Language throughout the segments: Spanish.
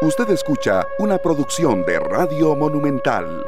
Usted escucha una producción de Radio Monumental.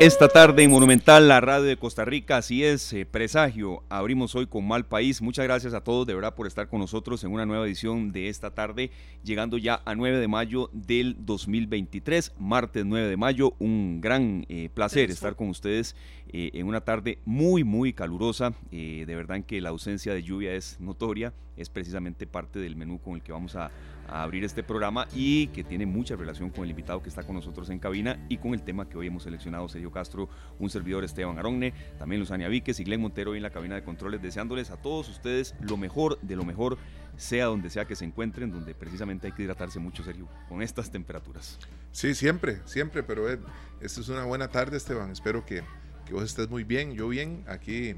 Esta tarde en Monumental, la radio de Costa Rica, así es, eh, presagio, abrimos hoy con Mal País. Muchas gracias a todos de verdad por estar con nosotros en una nueva edición de esta tarde, llegando ya a 9 de mayo del 2023, martes 9 de mayo. Un gran eh, placer estar con ustedes eh, en una tarde muy, muy calurosa. de verdad que la ausencia de lluvia es notoria, es precisamente parte del menú con el que vamos a a abrir este programa y que tiene mucha relación con el invitado que está con nosotros en cabina y con el tema que hoy hemos seleccionado Sergio Castro, un servidor Esteban Aronne, también Luzania Víquez y Glenn Montero hoy en la cabina de controles, deseándoles a todos ustedes lo mejor de lo mejor, sea donde sea que se encuentren, donde precisamente hay que hidratarse mucho, Sergio, con estas temperaturas. Sí, siempre, siempre, pero esta es una buena tarde, Esteban. Espero que, que vos estés muy bien, yo bien, aquí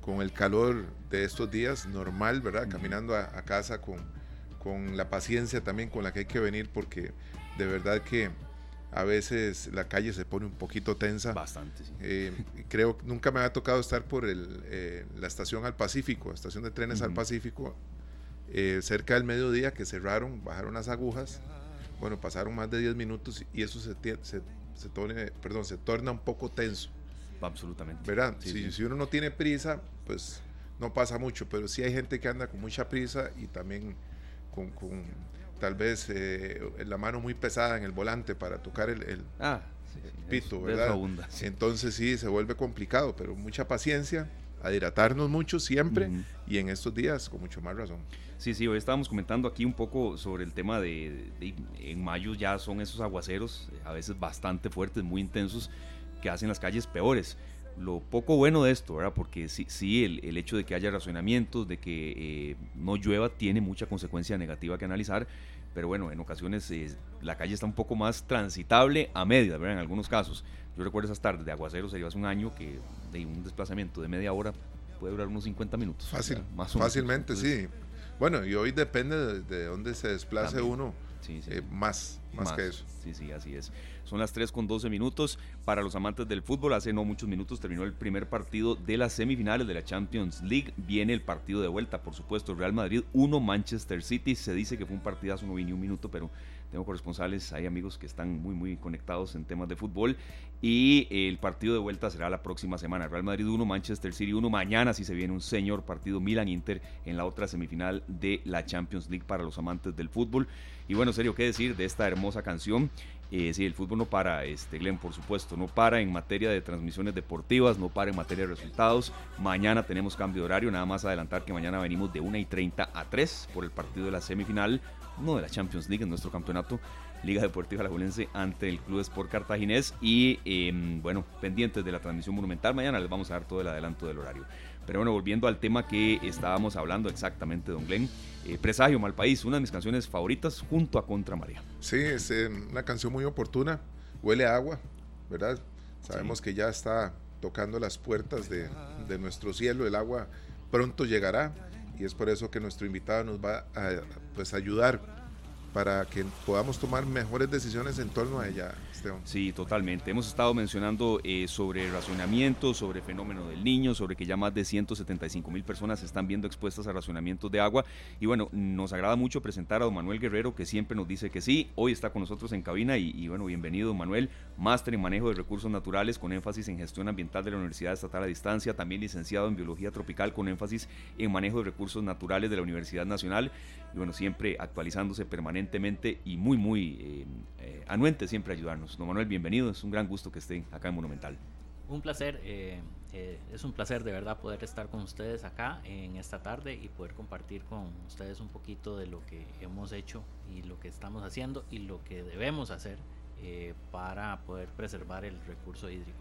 con el calor de estos días, normal, ¿verdad? Caminando a casa con con la paciencia también con la que hay que venir, porque de verdad que a veces la calle se pone un poquito tensa. Bastante, sí. Eh, creo que nunca me ha tocado estar por el, eh, la estación al Pacífico, estación de trenes al Pacífico, eh, cerca del mediodía que cerraron, bajaron las agujas. Bueno, pasaron más de 10 minutos y eso se, se, se, perdón, se torna un poco tenso. Absolutamente. ¿Verdad? si, si uno no tiene prisa, pues no pasa mucho, pero sí hay gente que anda con mucha prisa y también con, tal vez eh, la mano muy pesada en el volante para tocar el, ah, pito, ¿verdad? Entonces sí, se vuelve complicado, pero mucha paciencia, a hidratarnos mucho siempre y en estos días con mucho más razón. Sí, sí, hoy estábamos comentando aquí un poco sobre el tema de, en mayo ya son esos aguaceros, a veces bastante fuertes, muy intensos, que hacen las calles peores lo poco bueno de esto, ¿verdad? Porque sí, sí el, el hecho de que haya racionamientos, de que eh, no llueva, tiene mucha consecuencia negativa que analizar, pero bueno, en ocasiones eh, la calle está un poco más transitable a media, ¿verdad? En algunos casos. Yo recuerdo esas tardes de aguacero, sería hace un año que de un desplazamiento de media hora puede durar unos 50 minutos. Fácil, más fácilmente, sí. Bueno, y hoy depende de, dónde se desplace uno, eh, más, más, que eso. Sí, sí, así es. Son las 3 con 12 minutos. Para los amantes del fútbol, hace no muchos minutos terminó el primer partido de las semifinales de la Champions League. Viene el partido de vuelta, por supuesto. Real Madrid 1, Manchester City. Se dice que fue un partidazo, no vi ni un minuto, pero tengo corresponsales, hay amigos que están muy, muy conectados en temas de fútbol. Y el partido de vuelta será la próxima semana. Real Madrid 1, Manchester City 1. Mañana si se viene un señor partido Milan-Inter en la otra semifinal de la Champions League para los amantes del fútbol. Y bueno, serio, ¿qué decir de esta hermosa canción? Eh, sí, el fútbol no para, este, Glenn, por supuesto, no para en materia de transmisiones deportivas, no para en materia de resultados. Mañana tenemos cambio de horario, nada más adelantar que mañana venimos de 1 y 30 a 3 por el partido de la semifinal, no de la Champions League, en nuestro campeonato, Liga Deportiva Alajuelense ante el Club Sport Cartaginés. Y em, bueno, pendientes de la transmisión monumental, mañana les vamos a dar todo el adelanto del horario. Pero bueno, volviendo al tema que estábamos hablando exactamente, don Glenn, eh, Presagio Mal País, una de mis canciones favoritas junto a Contra María. Sí, es eh, una canción muy oportuna, huele a agua, ¿verdad? Sabemos que ya está tocando las puertas de, de, nuestro cielo, el agua pronto llegará y es por eso que nuestro invitado nos va a pues, ayudar para que podamos tomar mejores decisiones en torno a ella, Esteban. Sí, totalmente. Hemos estado mencionando eh, sobre racionamiento, sobre fenómeno del niño, sobre que ya más de 175 mil personas están viendo expuestas a racionamientos de agua. Y bueno, nos agrada mucho presentar a don Manuel Guerrero, que siempre nos dice que sí. Hoy está con nosotros en cabina y, bueno, bienvenido, Manuel. Máster en manejo de recursos naturales con énfasis en gestión ambiental de la Universidad Estatal a Distancia, también licenciado en biología tropical con énfasis en manejo de recursos naturales de la Universidad Nacional y bueno, siempre actualizándose permanentemente y muy, muy eh, eh, anuente siempre ayudarnos. Don Manuel, bienvenido, es un gran gusto que esté acá en Monumental. Un placer, eh, es un placer de verdad poder estar con ustedes acá en esta tarde y poder compartir con ustedes un poquito de lo que hemos hecho y lo que estamos haciendo y lo que debemos hacer para poder preservar el recurso hídrico.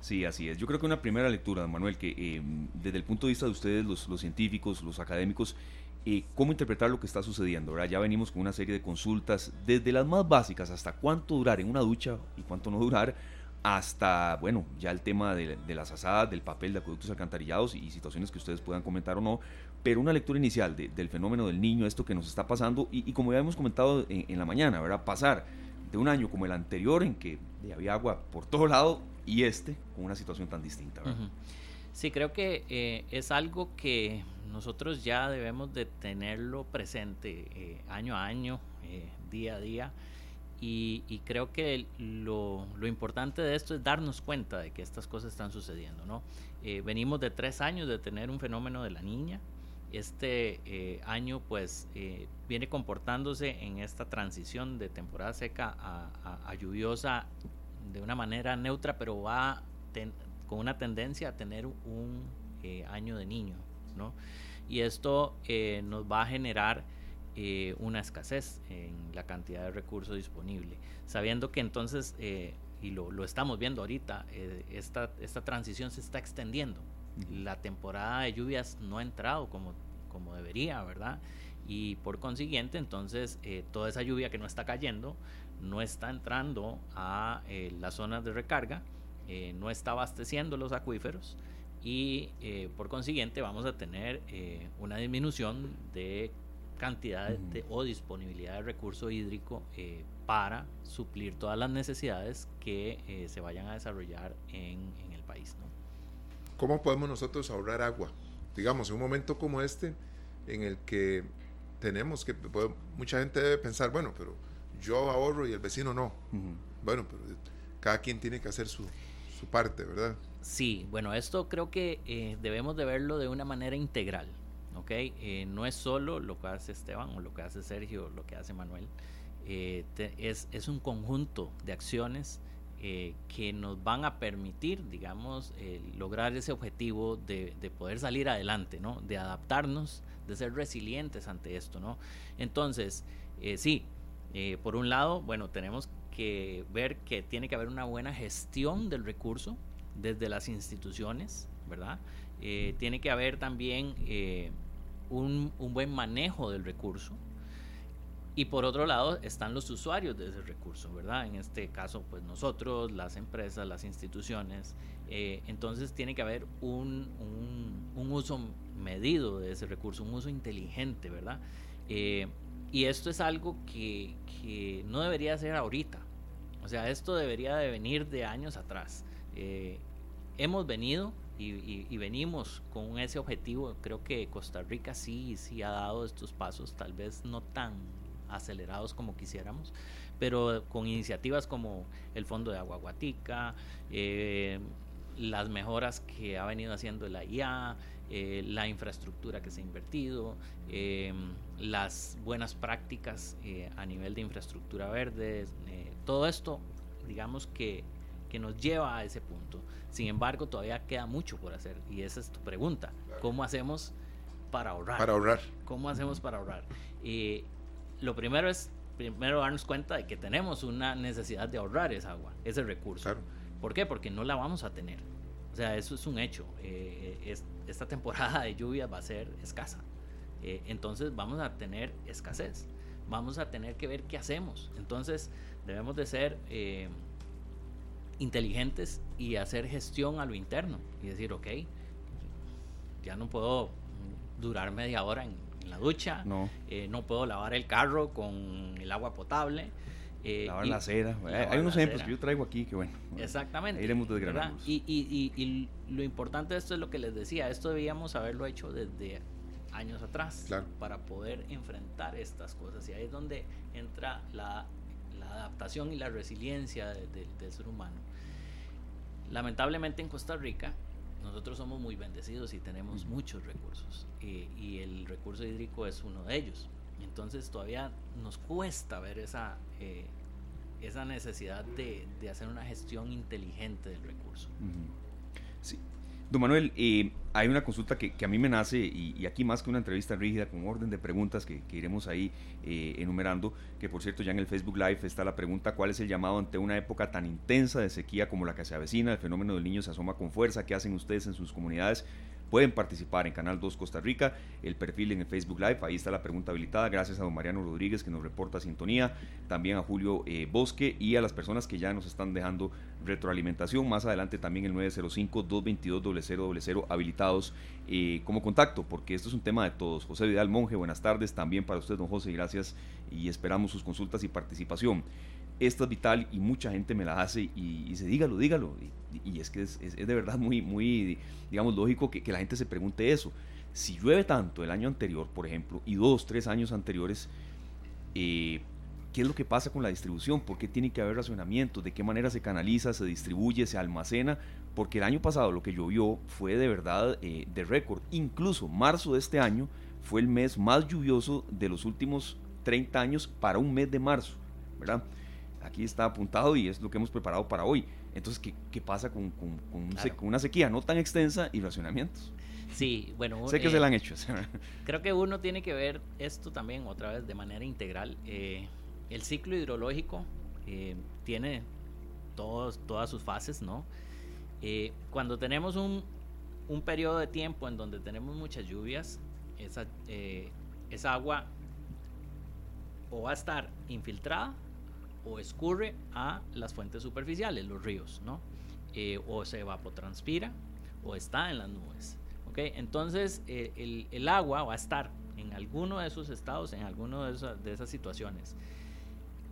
Sí, así es. Yo creo que una primera lectura, Manuel, que desde el punto de vista de ustedes, los, los científicos, los académicos, eh, cómo interpretar lo que está sucediendo. Ya venimos con una serie de consultas, desde las más básicas, hasta cuánto durar en una ducha y cuánto no durar, hasta, bueno, ya el tema de, las asadas, del papel de acueductos alcantarillados y, situaciones que ustedes puedan comentar o no, pero una lectura inicial del fenómeno del niño, esto que nos está pasando, y, como ya hemos comentado en, la mañana, ¿verdad? Pasar de un año como el anterior, en que había agua por todo lado, y este, con una situación tan distinta, Sí, creo que eh, es algo que nosotros ya debemos de tenerlo presente eh, año a año, eh, día a día. Y, creo que lo, importante de esto es darnos cuenta de que estas cosas están sucediendo. ¿no? venimos de tres años de tener un fenómeno de la niña. Este año pues viene comportándose en esta transición de temporada seca a, lluviosa de una manera neutra, pero va con una tendencia a tener un año de niño. ¿No? y esto eh, nos va a generar eh, una escasez en la cantidad de recursos disponible, sabiendo que entonces, eh, y lo, lo, estamos viendo ahorita, esta, esta transición se está extendiendo. La temporada de lluvias no ha entrado como, como debería, ¿verdad? Y por consiguiente, entonces, toda esa lluvia que no está cayendo no está entrando a las zonas de recarga, no está abasteciendo los acuíferos y eh, por consiguiente vamos a tener eh, una disminución de cantidad o disponibilidad de recurso hídrico eh, para suplir todas las necesidades que se vayan a desarrollar en, el país. ¿no? ¿Cómo podemos nosotros ahorrar agua? Digamos, en un momento como este, en el que tenemos que, mucha gente debe pensar, bueno, pero yo ahorro y el vecino no. Bueno, pero cada quien tiene que hacer su, su parte, ¿verdad? Sí, bueno, esto creo que eh, debemos de verlo de una manera integral, ¿ok? Eh, no es solo lo que hace Esteban o lo que hace Sergio, o lo que hace Manuel, eh, es, es, un conjunto de acciones que nos van a permitir, digamos, lograr ese objetivo de, de, poder salir adelante, ¿no? De adaptarnos, de ser resilientes ante esto, ¿no? Entonces, sí, por un lado, bueno, tenemos que ver que tiene que haber una buena gestión del recurso, desde las instituciones, ¿verdad? Eh, tiene que haber también eh, un, buen manejo del recurso. Y por otro lado están los usuarios de ese recurso, ¿verdad? En este caso, pues nosotros, las empresas, las instituciones. Eh, entonces tiene que haber un, uso medido de ese recurso, un uso inteligente, ¿verdad? y esto es algo que, que, no debería ser ahorita. O sea, esto debería de venir de años atrás. Eh, hemos venido y, venimos con ese objetivo. Creo que Costa Rica sí, sí ha dado estos pasos, tal vez no tan acelerados como quisiéramos, pero con iniciativas como el Fondo de Agua Guatica, eh, las mejoras que ha venido haciendo la IA, eh, la infraestructura que se ha invertido, las buenas prácticas a nivel de infraestructura verde, todo esto, digamos que que nos lleva a ese punto. Sin embargo, todavía queda mucho por hacer y esa es tu pregunta. ¿Cómo hacemos para ahorrar? Para ahorrar. ¿Cómo hacemos para ahorrar? Y lo primero es primero darnos cuenta de que tenemos una necesidad de ahorrar esa agua, ese recurso. ¿Por qué? Porque no la vamos a tener. O sea, eso es un hecho. Eh, esta temporada de lluvia va a ser escasa. Eh, entonces vamos a tener escasez. Vamos a tener que ver qué hacemos. Entonces debemos de ser eh, inteligentes y hacer gestión a lo interno y decir, ok, ya no puedo durar media hora en, la ducha, no. Eh, no puedo lavar el carro con el agua potable. Eh, lavar la acera. Hay unos ejemplos que yo traigo aquí que bueno. Exactamente. Iremos Y, y, y, lo importante de esto es lo que les decía, esto debíamos haberlo hecho desde años atrás para poder enfrentar estas cosas. Y ahí es donde entra la adaptación y la resiliencia del ser humano. Lamentablemente en Costa Rica nosotros somos muy bendecidos y tenemos muchos recursos y el recurso hídrico es uno de ellos. Entonces todavía nos cuesta ver esa, eh, esa necesidad de, de, hacer una gestión inteligente del recurso. Sí, Don Manuel, eh, hay una consulta que, a mí me nace, y, aquí más que una entrevista rígida, con orden de preguntas que, iremos ahí eh, enumerando, que por cierto ya en el Facebook Live está la pregunta, ¿cuál es el llamado ante una época tan intensa de sequía como la que se avecina? El fenómeno del niño se asoma con fuerza, ¿qué hacen ustedes en sus comunidades? Pueden participar en Canal 2 Costa Rica, el perfil en el Facebook Live, ahí está la pregunta habilitada. Gracias a don Mariano Rodríguez que nos reporta sintonía, también a Julio eh, Bosque y a las personas que ya nos están dejando retroalimentación. Más adelante también el 905-222-0000 habilitados eh, como contacto, porque esto es un tema de todos. José Vidal Monje, buenas tardes también para usted, don José, gracias y esperamos sus consultas y participación. Esta es vital y mucha gente me la hace y, dice, dígalo, dígalo. Y, es que es, de verdad muy, muy digamos, lógico que, que la gente se pregunte eso. Si llueve tanto el año anterior, por ejemplo, y dos, tres años anteriores, eh, ¿qué es lo que pasa con la distribución? ¿Por qué tiene que haber racionamiento? ¿De qué manera se canaliza, se distribuye, se almacena? Porque el año pasado lo que llovió fue de verdad eh, de récord. Incluso marzo de este año fue el mes más lluvioso de los últimos 30 años para un mes de marzo, ¿verdad? Aquí está apuntado y es lo que hemos preparado para hoy. Entonces, ¿qué, pasa con, con, una sequía no tan extensa y racionamientos? Sí, bueno. sé que se la han hecho. creo que uno tiene que ver esto también otra vez de manera integral. Eh, el ciclo hidrológico eh, tiene todos, todas sus fases, ¿no? Eh, cuando tenemos un, un, periodo de tiempo en donde tenemos muchas lluvias, esa, esa agua o va a estar infiltrada o escurre a las fuentes superficiales, los ríos, ¿no? o se evapotranspira o está en las nubes. Entonces, eh, el, agua va a estar en alguno de esos estados, en alguno de, de, esas situaciones.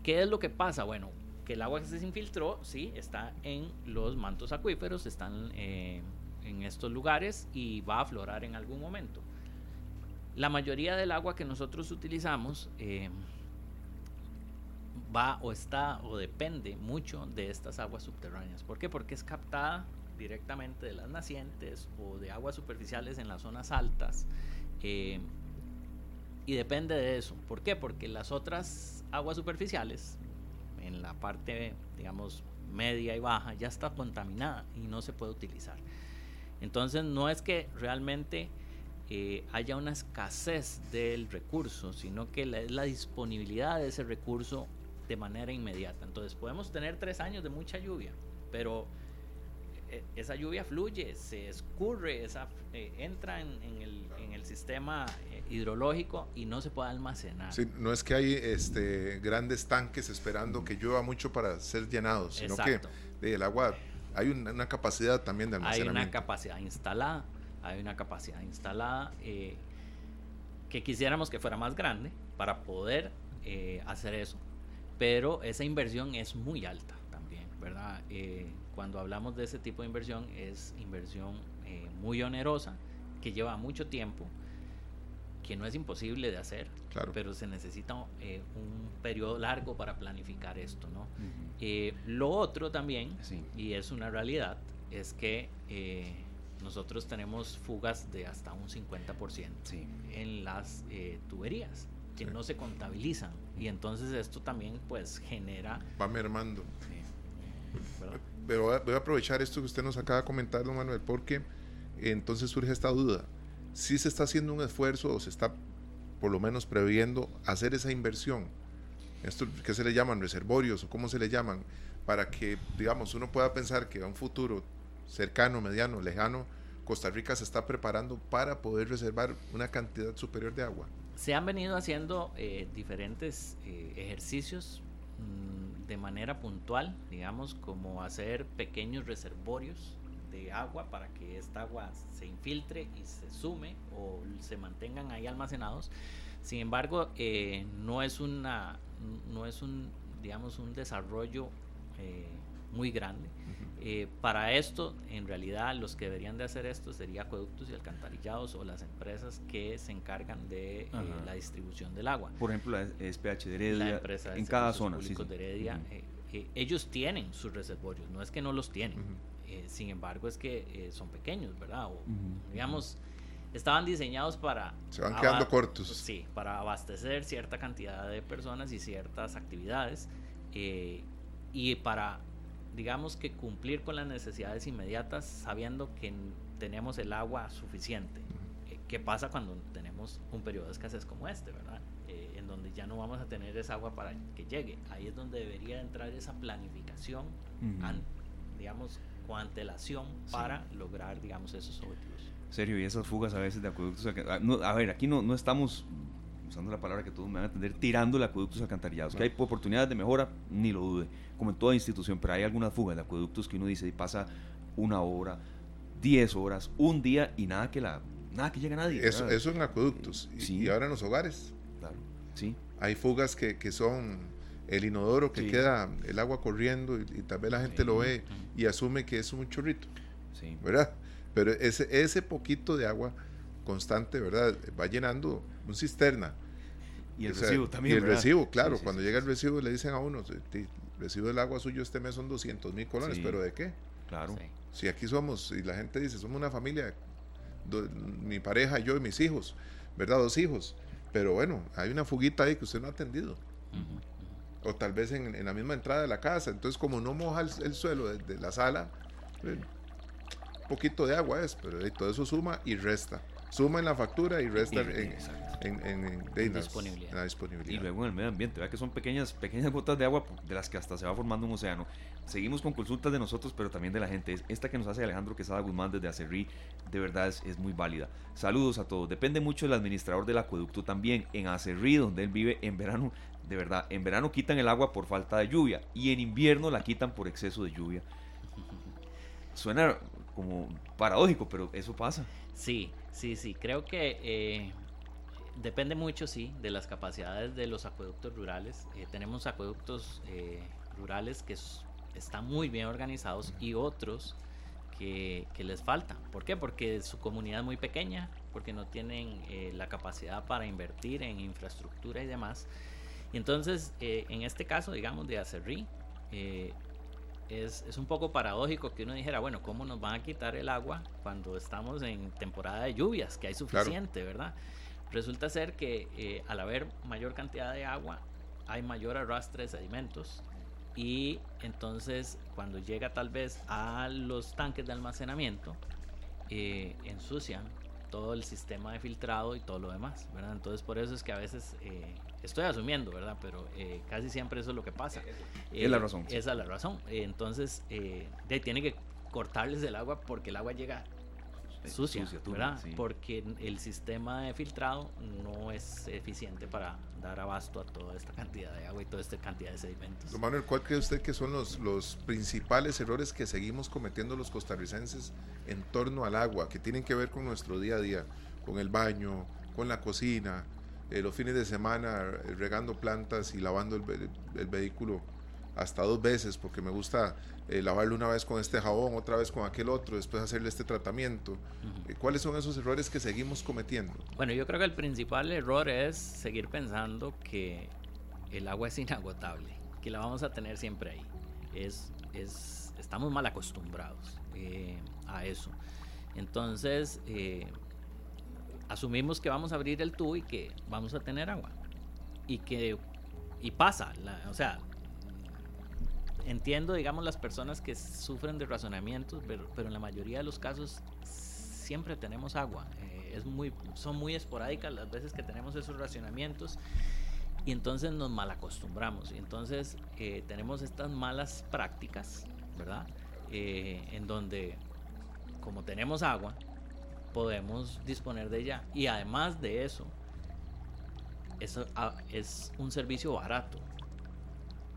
¿Qué es lo que pasa? Bueno, que el agua que se infiltró, sí, está en los mantos acuíferos, están eh, en estos lugares y va a aflorar en algún momento. La mayoría del agua que nosotros utilizamos eh, va o está o depende mucho de estas aguas subterráneas. ¿Por qué? Porque es captada directamente de las nacientes o de aguas superficiales en las zonas altas. Eh, y depende de eso. ¿Por qué? Porque las otras aguas superficiales, en la parte, digamos, media y baja, ya está contaminada y no se puede utilizar. Entonces no es que realmente eh, haya una escasez del recurso, sino que es la disponibilidad de ese recurso de manera inmediata. Entonces podemos tener tres años de mucha lluvia, pero e, esa lluvia fluye, se escurre, esa, eh, entra en, el, en, el, sistema eh, hidrológico y no se puede almacenar. no es que hay este, grandes tanques esperando que llueva mucho para ser llenados, sino que el agua hay una, capacidad también de almacenamiento. Hay una capacidad instalada, hay una capacidad instalada eh, que quisiéramos que fuera más grande para poder hacer eso, pero esa inversión es muy alta también, ¿verdad? cuando hablamos de ese tipo de inversión es inversión eh, muy onerosa, que lleva mucho tiempo, que no es imposible de hacer, pero se necesita eh, un periodo largo para planificar esto. ¿no? Eh, lo otro también, y es una realidad, es que nosotros tenemos fugas de hasta un 50% en las tuberías que no se contabilizan y entonces esto también pues genera va mermando. Pero voy a aprovechar esto que usted nos acaba de comentar, don Manuel, porque entonces surge esta duda. Si se está haciendo un esfuerzo o se está por lo menos previendo hacer esa inversión, esto que se le llaman reservorios o cómo se le llaman, para que, digamos, uno pueda pensar que a un futuro cercano, mediano, lejano, Costa Rica se está preparando para poder reservar una cantidad superior de agua. Se han venido haciendo eh, diferentes eh, ejercicios Mm, de manera puntual, digamos, como hacer pequeños reservorios de agua para que esta agua se infiltre y se sume o se mantengan ahí almacenados. Sin embargo, eh, no es una, no es un, digamos, un desarrollo muy grande. Eh, para esto, en realidad, los que deberían de hacer esto sería acueductos y alcantarillados o las empresas que se encargan de eh, la distribución del agua. Por ejemplo, la SPH de Heredia, en cada zona. de Heredia, eh, ellos tienen sus reservorios, no es que no los tienen. sin embargo, es que son pequeños, ¿verdad? O, digamos, estaban diseñados para... Se van quedando cortos. Sí, para abastecer cierta cantidad de personas y ciertas actividades. y para digamos que cumplir con las necesidades inmediatas sabiendo que tenemos el agua suficiente. Eh, ¿Qué pasa cuando tenemos un periodo de escasez como este, verdad? Eh, en donde ya no vamos a tener esa agua para que llegue. Ahí es donde debería entrar esa planificación, digamos, con antelación para lograr, digamos, esos objetivos. Serio, y esas fugas a veces de acueductos. A ver, aquí no, no estamos usando la palabra que todos me van a entender, tirando el acueductos alcantarillados. Que hay oportunidades de mejora, ni lo dude, como en toda institución, pero hay algunas fugas de acueductos que uno dice y pasa una hora, diez horas, un día y nada que la nada que llegue a nadie. Eso, eso en acueductos. Y, ahora en los hogares. Claro, sí. Hay fugas que, que son el inodoro que queda el agua corriendo y, tal vez la gente lo ve y asume que es un chorrito, sí. ¿verdad? Pero ese, ese poquito de agua constante, ¿verdad? Va llenando un cisterna. Y el recibo también. Y el recibo, claro. cuando llega el recibo le dicen a uno, el recibo del agua suyo este mes son 200 mil colones, pero ¿de qué? Claro. Si aquí somos, y la gente dice, somos una familia, mi pareja, yo y mis hijos, ¿verdad? Dos hijos. Pero bueno, hay una fuguita ahí que usted no ha atendido o tal vez en, la misma entrada de la casa. Entonces, como no moja el, suelo de, la sala, un eh, poquito de agua es, pero todo eso suma y resta. Suma en la factura y resta en, en, disponibilidad. la disponibilidad. Y luego en el medio ambiente, vea que son pequeñas, pequeñas gotas de agua de las que hasta se va formando un océano. Seguimos con consultas de nosotros, pero también de la gente. Esta que nos hace Alejandro Quesada Guzmán desde Acerrí, de verdad es, es muy válida. Saludos a todos. Depende mucho del administrador del acueducto también. En Acerrí, donde él vive, en verano de verdad, en verano quitan el agua por falta de lluvia y en invierno la quitan por exceso de lluvia. Suena como paradójico, pero eso pasa. Sí, sí, sí. Creo que eh, depende mucho, sí, de las capacidades de los acueductos rurales. Eh, tenemos acueductos eh, rurales que están muy bien organizados y otros que, les falta. ¿Por qué? Porque su comunidad es muy pequeña, porque no tienen la capacidad para invertir en infraestructura y demás. Y entonces, eh, en este caso, digamos, de Acerrí, eh, es, es, un poco paradójico que uno dijera, bueno, ¿cómo nos van a quitar el agua cuando estamos en temporada de lluvias, que hay suficiente, ¿verdad? Resulta ser que eh, al haber mayor cantidad de agua, hay mayor arrastre de sedimentos y entonces cuando llega tal vez a los tanques de almacenamiento, ensucian todo el sistema de filtrado y todo lo demás, ¿verdad? Entonces por eso es que a veces Estoy asumiendo, ¿verdad? Pero eh, casi siempre eso es lo que pasa. es la eh, razón. Esa es la razón. entonces, eh, tiene que cortarles el agua porque el agua llega sucia, ¿verdad? Porque el sistema de filtrado no es eficiente para dar abasto a toda esta cantidad de agua y toda esta cantidad de sedimentos. Manuel, ¿cuál cree usted que son los, los principales errores que seguimos cometiendo los costarricenses en torno al agua, que tienen que ver con nuestro día a día, con el baño, con la cocina, eh, los fines de semana eh, regando plantas y lavando el, vehículo hasta dos veces porque me gusta eh, lavarlo una vez con este jabón, otra vez con aquel otro, después hacerle este tratamiento. ¿Cuáles son esos errores que seguimos cometiendo? Bueno, yo creo que el principal error es seguir pensando que el agua es inagotable, que la vamos a tener siempre ahí. Es, es, estamos mal acostumbrados a eso. Entonces, asumimos que vamos a abrir el tubo y que vamos a tener agua. Y que y pasa, o sea, entiendo, digamos, las personas que sufren de razonamientos, pero, pero en la mayoría de los casos siempre tenemos agua. Eh, es muy, son muy esporádicas las veces que tenemos esos racionamientos y entonces nos malacostumbramos. Y entonces eh, tenemos estas malas prácticas, ¿verdad? Eh, en donde, como tenemos agua, podemos disponer de ella. Y además de eso, ah, es un servicio barato.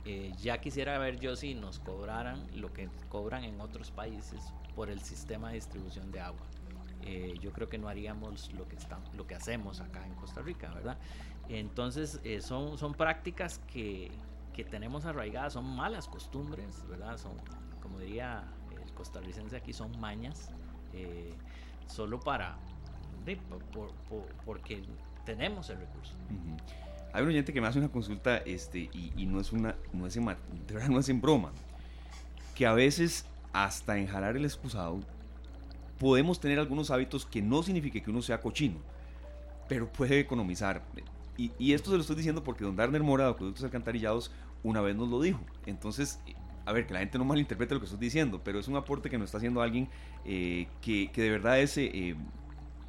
Eh, ya quisiera ver yo si nos cobraran lo que cobran en otros países por el sistema de distribución de agua. Eh, yo creo que no haríamos lo que, estamos, lo que hacemos acá en Costa Rica, ¿verdad? Entonces, eh, son, son prácticas que, que, tenemos arraigadas, son malas costumbres, ¿verdad? Son, como diría el costarricense aquí, son mañas solo para, porque tenemos el recurso. Hay un oyente que me hace una consulta este, y, no es una, no es en, de no es en broma, que a veces hasta en jalar el excusado podemos tener algunos hábitos que no signifique que uno sea cochino, pero puede economizar. Y, y, esto se lo estoy diciendo porque don Darner Mora de Acueductos Alcantarillados una vez nos lo dijo. Entonces, a ver, que la gente no malinterprete lo que estoy diciendo, pero es un aporte que nos está haciendo alguien eh, que, de verdad es eh, eh,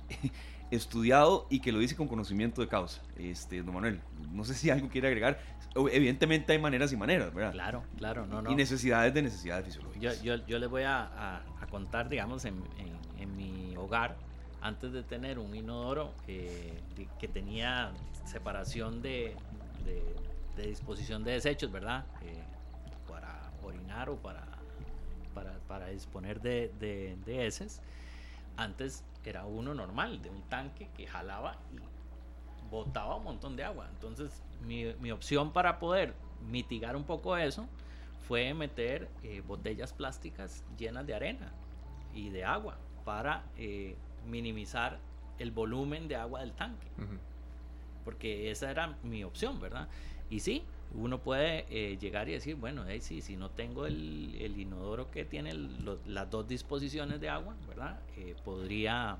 estudiado y que lo dice con conocimiento de causa. Este, don Manuel, no sé si algo quiere agregar. Evidentemente hay maneras y maneras, ¿verdad? Claro, claro, no, no. Y necesidades de necesidades fisiológicas. Yo, yo, yo les voy a, contar, digamos, en, en, mi hogar, antes de tener un inodoro que tenía separación de, de, disposición de desechos, ¿verdad? Orinar o para, para, disponer de, de, heces. Antes era uno normal, de un tanque que jalaba y botaba un montón de agua. Entonces, mi, opción para poder mitigar un poco eso fue meter eh, botellas plásticas llenas de arena y de agua para eh, minimizar el volumen de agua del tanque. Porque esa era mi opción, ¿verdad? Y sí, uno puede eh, llegar y decir, bueno, sí, si no tengo el, inodoro que tiene las dos disposiciones de agua, ¿verdad? podría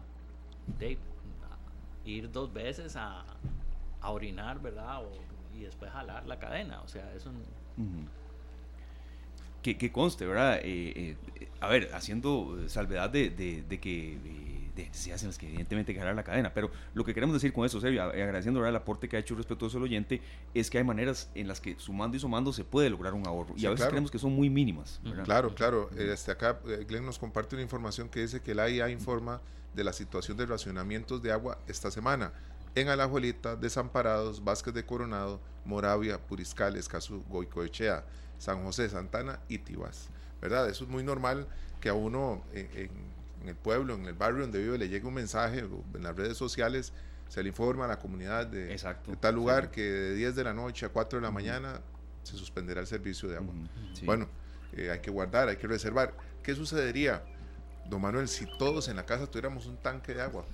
ir dos veces a, orinar, ¿verdad? y después jalar la cadena. O sea, eso... un que, conste, ¿verdad? Eh, eh, a ver, haciendo salvedad de, de, que eh, se hacen las que evidentemente hay que jalar la cadena, pero lo que queremos decir con eso, serio, agradeciendo el aporte que ha hecho respetuoso el oyente, es que hay maneras en las que sumando y sumando se puede lograr un ahorro, y a veces creemos que son muy mínimas. Claro, claro. Este, acá Glenn nos comparte una información que dice que el AIA informa de la situación de racionamientos de agua esta semana en Alajuelita, Desamparados, Vázquez de Coronado, Moravia, Puriscal, Escazú, Goicoechea, San José, Santana y Tibás. ¿Verdad? Eso es muy normal que a uno en, el pueblo, en el barrio donde vive, le llegue un mensaje en las redes sociales, se le informa a la comunidad de, tal lugar que de 10 de la noche a 4 de la mañana se suspenderá el servicio de agua. Bueno, eh, hay que guardar, hay que reservar. ¿Qué sucedería, don Manuel, si todos en la casa tuviéramos un tanque de agua?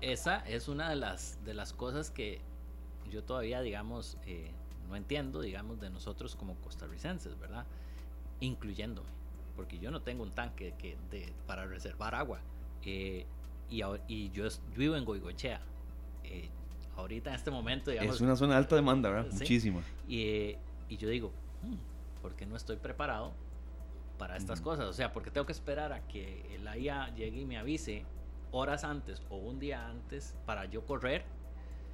Esa es una de las, de las cosas que yo todavía, digamos, eh, no entiendo, digamos, de nosotros como costarricenses, ¿verdad? Incluyéndome, porque yo no tengo un tanque que de, para reservar agua. Eh, y, y, yo vivo en Goigochea. Eh, ahorita en este momento, digamos... Es una zona de alta demanda, ¿verdad? Muchísima. Y, y, yo digo, hmm, ¿por qué no estoy preparado para estas cosas? O sea, porque tengo que esperar a que el AIA llegue y me avise horas antes o un día antes para yo correr.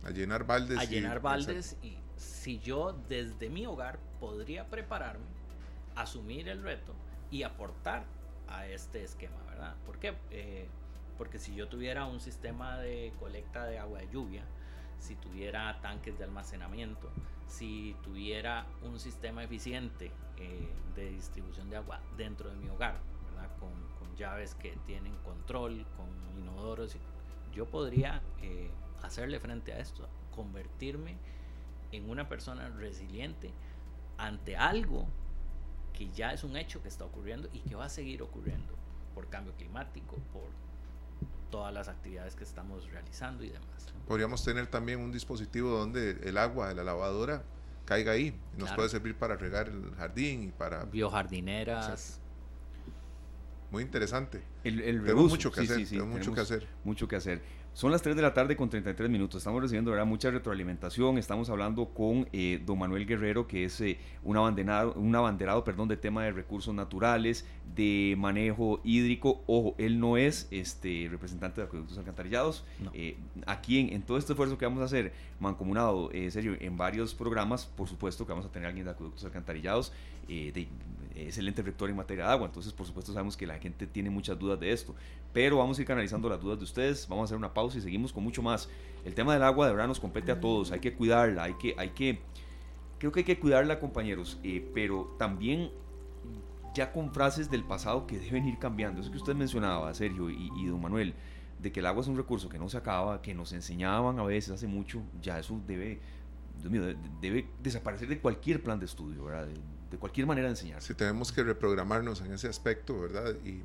A llenar baldes. A llenar baldes y si yo desde mi hogar podría prepararme, asumir el reto y aportar a este esquema, ¿verdad? ¿Por qué? Eh, porque si yo tuviera un sistema de colecta de agua de lluvia, si tuviera tanques de almacenamiento, si tuviera un sistema eficiente eh, de distribución de agua dentro de mi hogar, ¿verdad? Con, llaves que tienen control, con inodoros, yo podría eh, hacerle frente a esto, convertirme en una persona resiliente ante algo que ya es un hecho que está ocurriendo y que va a seguir ocurriendo por cambio climático, por todas las actividades que estamos realizando y demás. Podríamos tener también un dispositivo donde el agua de la lavadora caiga ahí, nos puede servir para regar el jardín y para... Biojardineras. muy interesante. El, tenemos mucho que hacer, mucho que hacer. Mucho que hacer. Son las 3 de la tarde con 33 minutos. Estamos recibiendo ¿verdad? mucha retroalimentación. Estamos hablando con eh, don Manuel Guerrero, que es eh, un, abanderado, un abanderado perdón, de tema de recursos naturales, de manejo hídrico. Ojo, él no es este, representante de acueductos alcantarillados. Eh, aquí en, todo este esfuerzo que vamos a hacer, mancomunado, serio, en varios programas, por supuesto que vamos a tener a alguien de acueductos alcantarillados. de, excelente rector en materia de agua, entonces por supuesto sabemos que la gente tiene muchas dudas de esto, pero vamos a ir canalizando las dudas de ustedes, vamos a hacer una pausa y seguimos con mucho más. El tema del agua de verdad nos compete a todos, hay que cuidarla, hay que, hay que, creo que hay que cuidarla compañeros, eh, pero también ya con frases del pasado que deben ir cambiando, eso que usted mencionaba, Sergio y, y don Manuel, de que el agua es un recurso que no se acaba, que nos enseñaban a veces hace mucho, ya eso debe, debe desaparecer de cualquier plan de estudio, ¿verdad? De cualquier manera enseñar. Sí, tenemos que reprogramarnos en ese aspecto, ¿verdad? Y,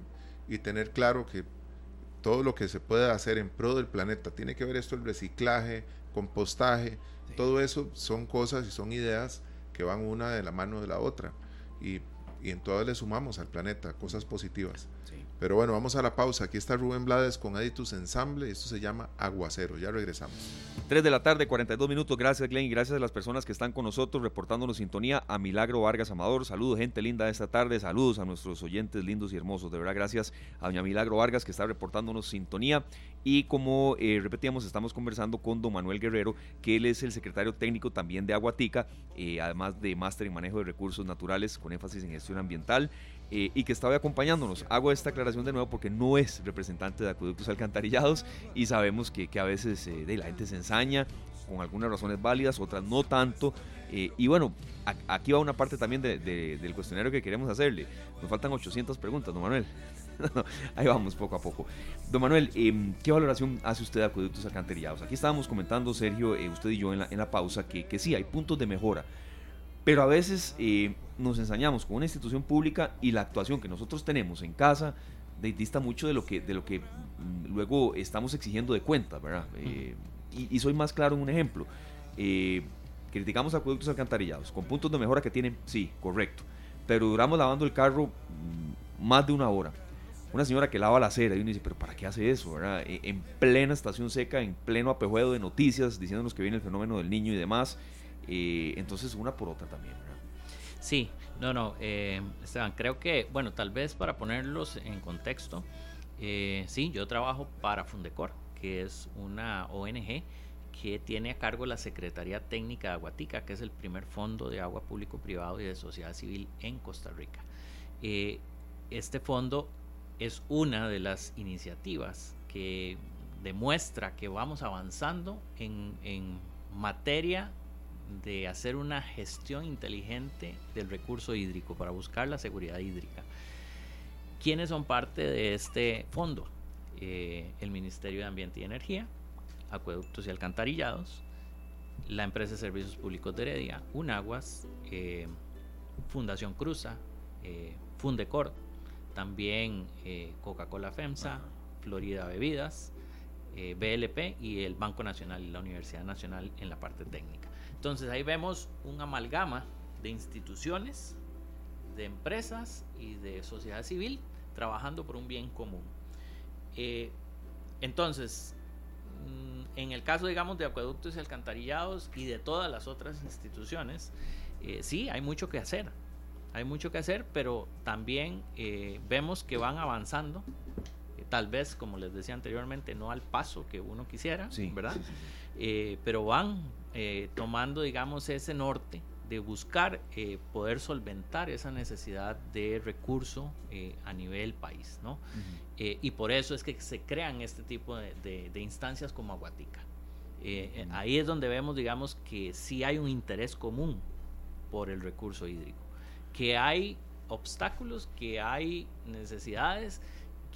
y, tener claro que todo lo que se puede hacer en pro del planeta, tiene que ver esto el reciclaje, compostaje, todo eso son cosas y son ideas que van una de la mano de la otra. Y, y en todas le sumamos al planeta cosas positivas. Pero bueno, vamos a la pausa. Aquí está Rubén Blades con Editus Ensamble. Esto se llama Aguacero. Ya regresamos. 3 de la tarde, 42 minutos. Gracias, Glenn. Y gracias a las personas que están con nosotros reportándonos sintonía. A Milagro Vargas Amador. Saludos, gente linda de esta tarde. Saludos a nuestros oyentes lindos y hermosos. De verdad, gracias a doña Milagro Vargas que está reportándonos sintonía. Y como eh, repetíamos, estamos conversando con don Manuel Guerrero, que él es el secretario técnico también de Aguatica, eh, además de máster en manejo de recursos naturales con énfasis en gestión ambiental. Eh, y que estaba acompañándonos. Hago esta aclaración de nuevo porque no es representante de acueductos alcantarillados y sabemos que, a veces la gente se ensaña con algunas razones válidas, otras no tanto. Y bueno, aquí va una parte también del cuestionario que queremos hacerle. Nos faltan 800 preguntas, don Manuel. Ahí vamos poco a poco. Don Manuel, em, ¿qué valoración hace usted de acueductos alcantarillados? Aquí estábamos comentando, Sergio, usted y yo en la, en la pausa, que, que sí, hay puntos de mejora Pero a veces eh, nos ensañamos con una institución pública y la actuación que nosotros tenemos en casa dista mucho de lo que, de lo que mm, luego estamos exigiendo de cuenta, ¿verdad? Eh, y, soy más claro en un ejemplo. Eh, criticamos acueductos alcantarillados, con puntos de mejora que tienen, sí, correcto. Pero duramos lavando el carro mm, más de una hora. Una señora que lava la acera y uno dice, pero ¿para qué hace eso? E, en plena estación seca, en pleno apejuelo de noticias, diciéndonos que viene el fenómeno del niño y demás. Eh, entonces, una por otra también. ¿verdad? Sí, no, no, eh, Esteban, creo que, bueno, tal vez para ponerlos en contexto, eh, sí, yo trabajo para Fundecor, que es una ONG que tiene a cargo la Secretaría Técnica de Aguatica, que es el primer fondo de agua público-privado y de sociedad civil en Costa Rica. Eh, este fondo es una de las iniciativas que demuestra que vamos avanzando en, en materia de hacer una gestión inteligente del recurso hídrico para buscar la seguridad hídrica. ¿Quiénes son parte de este fondo? Eh, el Ministerio de Ambiente y Energía, Acueductos y Alcantarillados, la empresa de Servicios Públicos de Heredia, UNAGUAS, eh, Fundación Cruza, eh, Fundecor, también Coca-Cola FEMSA, Florida Bebidas, BLP y el Banco Nacional y la Universidad Nacional en la parte técnica. Entonces ahí vemos un amalgama de instituciones, de empresas y de sociedad civil trabajando por un bien común. Eh, entonces, mm, en el caso, digamos, de acueductos y alcantarillados y de todas las otras instituciones, eh, sí, hay mucho que hacer. Hay mucho que hacer, pero también eh, vemos que van avanzando. tal vez, como les decía anteriormente, no al paso que uno quisiera, ¿verdad? pero van eh, tomando, digamos, ese norte de buscar eh, poder solventar esa necesidad de recurso eh, a nivel país, ¿no? y por eso es que se crean este tipo de, instancias como Aguatica. Ahí es donde vemos, digamos, que sí hay un interés común por el recurso hídrico, que hay obstáculos, que hay necesidades,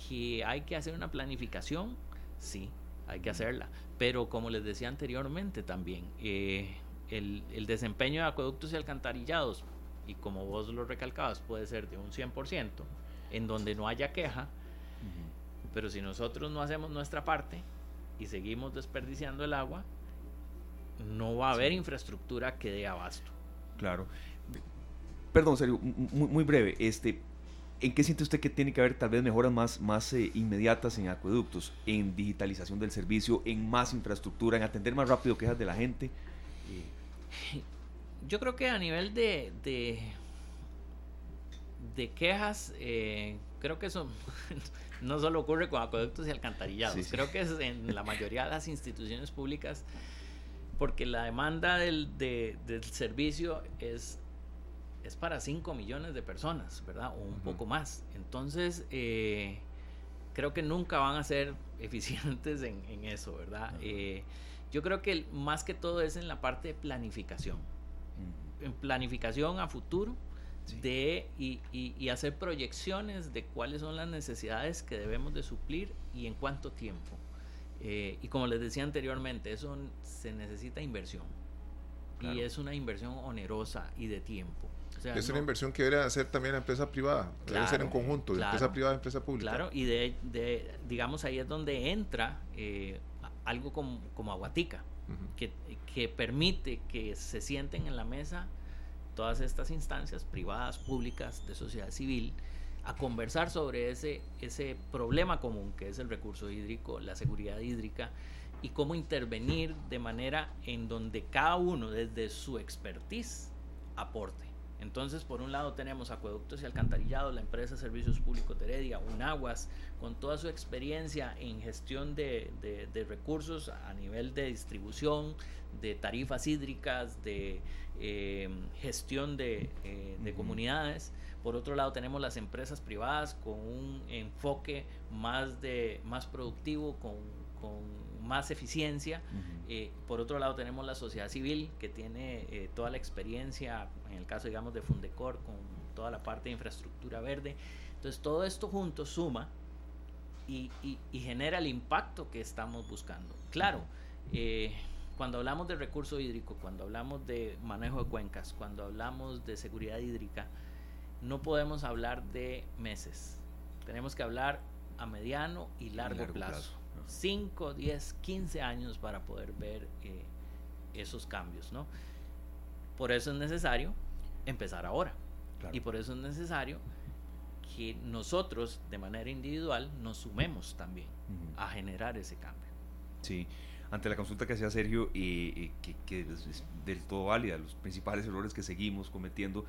que hay que hacer una planificación, sí, hay que hacerla. Pero como les decía anteriormente también, eh, el, desempeño de acueductos y alcantarillados, y como vos lo recalcabas, puede ser de un 100%, en donde no haya queja, pero si nosotros no hacemos nuestra parte y seguimos desperdiciando el agua, no va a haber infraestructura que dé abasto. Claro. Perdón, serio, muy, muy breve. Este, ¿En qué siente usted que tiene que haber tal vez mejoras más, más eh, inmediatas en acueductos, en digitalización del servicio, en más infraestructura, en atender más rápido quejas de la gente? Yo creo que a nivel de, de, quejas, eh, creo que eso no solo ocurre con acueductos y alcantarillados, creo que es en la mayoría de las instituciones públicas, porque la demanda del, del servicio es es para 5 millones de personas, ¿verdad? O un poco más. Entonces, eh, creo que nunca van a ser eficientes en, eso, ¿verdad? Eh, yo creo que más que todo es en la parte de planificación. En planificación a futuro de, y, hacer proyecciones de cuáles son las necesidades que debemos de suplir y en cuánto tiempo. Eh, y como les decía anteriormente, eso se necesita inversión. Y es una inversión onerosa y de tiempo es una inversión que debería hacer también la empresa privada, debe ser en conjunto, empresa privada y empresa pública. Claro, y de, digamos ahí es donde entra eh, algo como, como Aguatica, que, que permite que se sienten en la mesa todas estas instancias privadas, públicas, de sociedad civil, a conversar sobre ese, ese problema común que es el recurso hídrico, la seguridad hídrica y cómo intervenir de manera en donde cada uno desde su expertise aporte. Entonces, por un lado tenemos Acueductos y Alcantarillados, la empresa de Servicios Públicos de Heredia, Unaguas, con toda su experiencia en gestión de, recursos a nivel de distribución, de tarifas hídricas, de eh, gestión de, eh, comunidades. Por otro lado tenemos las empresas privadas con un enfoque más, de, más productivo, con, más eficiencia. Eh, por otro lado tenemos la sociedad civil que tiene toda la experiencia en el caso, digamos, de Fundecor, con toda la parte de infraestructura verde. Entonces, todo esto junto suma y, genera el impacto que estamos buscando. Claro, eh, cuando hablamos de recurso hídrico, cuando hablamos de manejo de cuencas, cuando hablamos de seguridad hídrica, no podemos hablar de meses. Tenemos que hablar a mediano y largo, plazo. 5, 10, 15 años para poder ver eh, esos cambios, ¿no? Por eso es necesario empezar ahora. Y por eso es necesario que nosotros, de manera individual, nos sumemos también a generar ese cambio. Sí, ante la consulta que hacía Sergio, y que, es, del todo válida, los principales errores que seguimos cometiendo,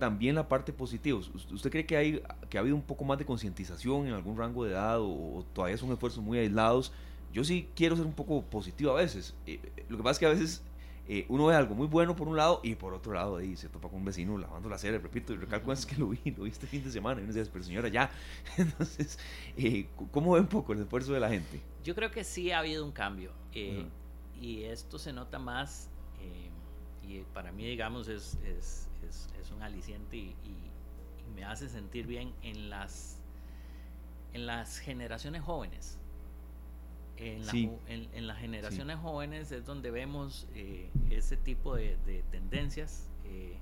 también la parte positiva. ¿Usted cree que, hay, que ha habido un poco más de concientización en algún rango de edad o, todavía son esfuerzos muy aislados? Yo sí quiero ser un poco positivo a veces. Eh, lo que pasa es que a veces eh, uno ve algo muy bueno por un lado y por otro lado ahí se topa con un vecino lavando la cera, repito, y recalco es que lo vi, lo vi este fin de semana y uno dice, pero señora, ya. Entonces, eh, ¿cómo ve un poco el esfuerzo de la gente? Yo creo que sí ha habido un cambio eh, y esto se nota más y para mí, digamos, es, es, es, un aliciente y, y, me hace sentir bien en las, en las generaciones jóvenes en, las generaciones jóvenes es donde vemos eh, ese tipo de, tendencias. Eh,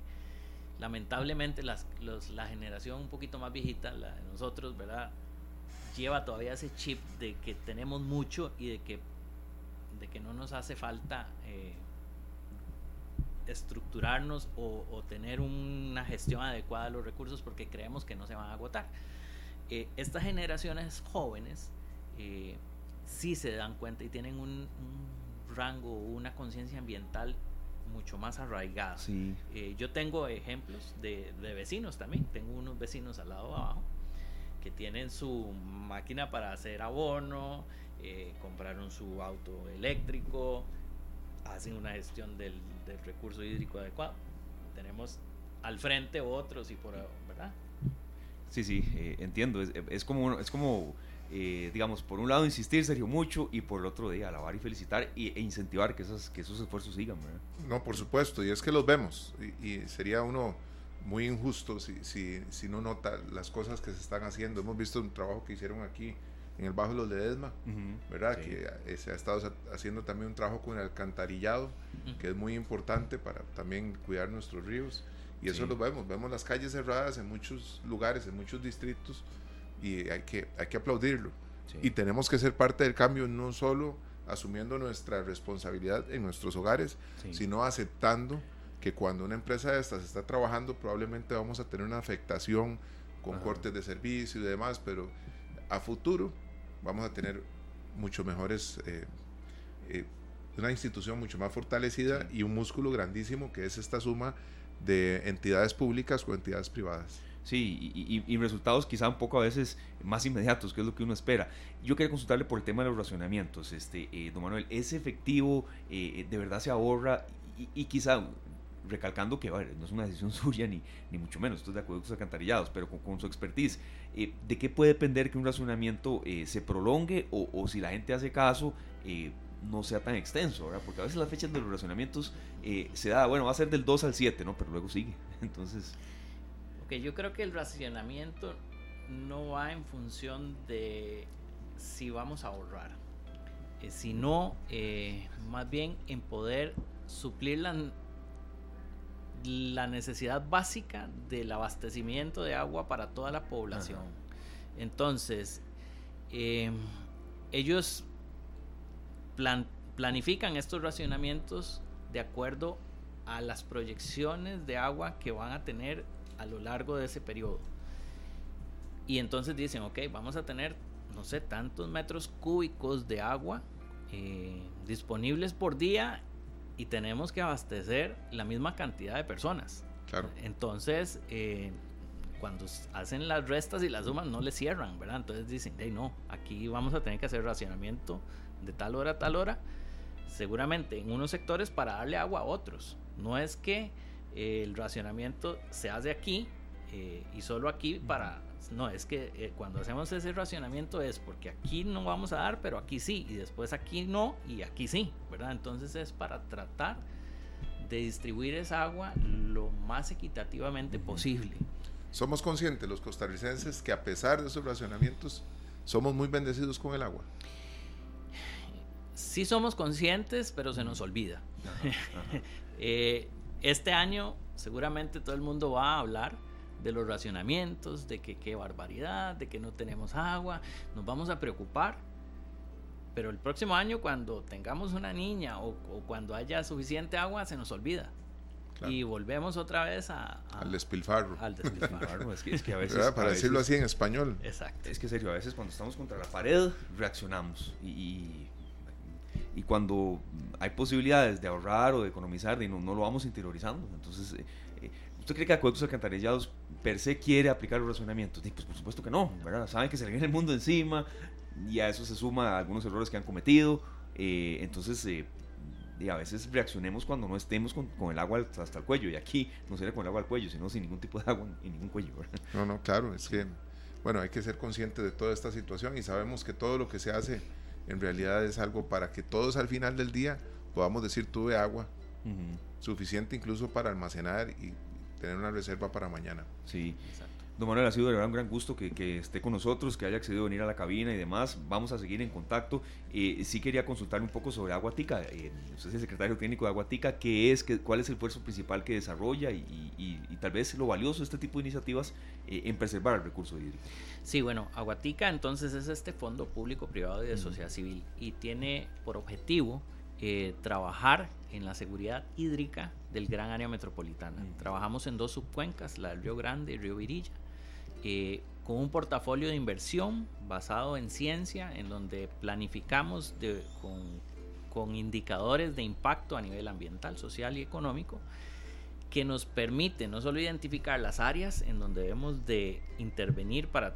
lamentablemente las, la generación un poquito más viejita, la de nosotros, ¿verdad? Lleva todavía ese chip de que tenemos mucho y de que, de que no nos hace falta eh, estructurarnos o, tener una gestión adecuada de los recursos porque creemos que no se van a agotar. estas generaciones jóvenes sí se dan cuenta y tienen un, un rango, una conciencia ambiental mucho más arraigada. Eh, yo tengo ejemplos de, vecinos también. Tengo unos vecinos al lado abajo que tienen su máquina para hacer abono, eh, compraron su auto eléctrico, hacen una gestión del, recurso hídrico adecuado. Tenemos al frente otros y por, ¿verdad? Sí, sí, eh, entiendo. Es, es, como, es como eh, digamos, por un lado insistir, Sergio, mucho, y por el otro día alabar y felicitar e incentivar que, esos, que esos esfuerzos sigan. No, por supuesto, y es que los vemos, y, sería uno muy injusto si, si, si, no nota las cosas que se están haciendo. Hemos visto un trabajo que hicieron aquí en el Bajo de los Ledesma, ¿verdad? Que eh, se ha estado haciendo también un trabajo con el alcantarillado, que es muy importante para también cuidar nuestros ríos. Y eso lo vemos, vemos las calles cerradas en muchos lugares, en muchos distritos, y hay que, hay que aplaudirlo. Y tenemos que ser parte del cambio, no solo asumiendo nuestra responsabilidad en nuestros hogares, sino aceptando que cuando una empresa de estas está trabajando, probablemente vamos a tener una afectación con cortes de servicio y demás, pero a futuro vamos a tener mucho mejores, eh, eh, una institución mucho más fortalecida y un músculo grandísimo que es esta suma de entidades públicas o entidades privadas. Sí, y, resultados quizá un poco a veces más inmediatos, que es lo que uno espera. Yo quería consultarle por el tema de los racionamientos. Este, eh, don Manuel, ¿es efectivo? Eh, ¿De verdad se ahorra? Y, quizá recalcando que no es una decisión suya ni, ni mucho menos, esto es de acueductos alcantarillados, pero con, su expertise, eh, ¿de qué puede depender que un racionamiento se prolongue o, o, si la gente hace caso? No sea tan extenso, ¿verdad? Porque a veces las fechas de los racionamientos se da, bueno, va a ser del 2 al 7, ¿no? Pero luego sigue. Entonces yo creo que el racionamiento no va en función de si vamos a ahorrar, eh, sino eh, más bien en poder suplir la, la, necesidad básica del abastecimiento de agua para toda la población. Entonces, ellos planifican estos racionamientos de acuerdo a las proyecciones de agua que van a tener a lo largo de ese periodo. Y entonces dicen, ok, vamos a tener, no sé, tantos metros cúbicos de agua eh, disponibles por día y tenemos que abastecer la misma cantidad de personas. Claro. Entonces, eh, cuando hacen las restas y las sumas, no le cierran, ¿verdad? Entonces dicen, hey, no, aquí vamos a tener que hacer racionamiento de tal hora a tal hora, seguramente en unos sectores para darle agua a otros. No es que el racionamiento se hace aquí eh, y solo aquí para... No, es que eh, cuando hacemos ese racionamiento es porque aquí no vamos a dar, pero aquí sí, y después aquí no, y aquí sí, ¿verdad? Entonces es para tratar de distribuir esa agua lo más equitativamente posible. Somos conscientes los costarricenses que a pesar de esos racionamientos somos muy bendecidos con el agua. Sí somos conscientes, pero se nos olvida. Eh, este año seguramente todo el mundo va a hablar de los racionamientos, de que qué barbaridad, de que no tenemos agua, nos vamos a preocupar. Pero el próximo año cuando tengamos una niña o, cuando haya suficiente agua se nos olvida. Y volvemos otra vez a, al despilfarro. Al despilfarro. es, que, a veces. Para decirlo así en español. Exacto. Es que, serio, a veces cuando estamos contra la pared reaccionamos. Y, y, cuando hay posibilidades de ahorrar o de economizar, no, no lo vamos interiorizando. Entonces, eh, eh, ¿usted cree que Acueductos Alcantarillados per se quiere aplicar los razonamientos? Pues por supuesto que no, ¿verdad? Saben que se le viene el mundo encima y a eso se suma algunos errores que han cometido. Eh, entonces, eh, y a veces reaccionemos cuando no estemos con, con, el agua hasta el cuello. Y aquí no sería con el agua al cuello, sino sin ningún tipo de agua y ningún cuello. No, no, claro, es que, bueno, hay que ser consciente de toda esta situación y sabemos que todo lo que se hace en realidad es algo para que todos al final del día podamos decir tuve agua suficiente incluso para almacenar y tener una reserva para mañana. Sí, exacto. Don Manuel, ha sido de verdad un gran gusto que, esté con nosotros, que haya accedido a venir a la cabina y demás. Vamos a seguir en contacto. Eh, sí quería consultar un poco sobre Aguatica. Eh, usted es el secretario técnico de Aguatica. ¿Qué es, qué, ¿Cuál es el esfuerzo principal que desarrolla y, tal vez lo valioso de este tipo de iniciativas eh, en preservar el recurso hídrico? Sí, bueno, Aguatica entonces es este fondo público-privado y de sociedad civil y tiene por objetivo eh, trabajar en la seguridad hídrica del gran área metropolitana. Trabajamos en dos subcuencas, la del Río Grande y Río Virilla, eh, con un portafolio de inversión basado en ciencia, en donde planificamos con, con indicadores de impacto a nivel ambiental, social y económico, que nos permite no solo identificar las áreas en donde debemos de intervenir para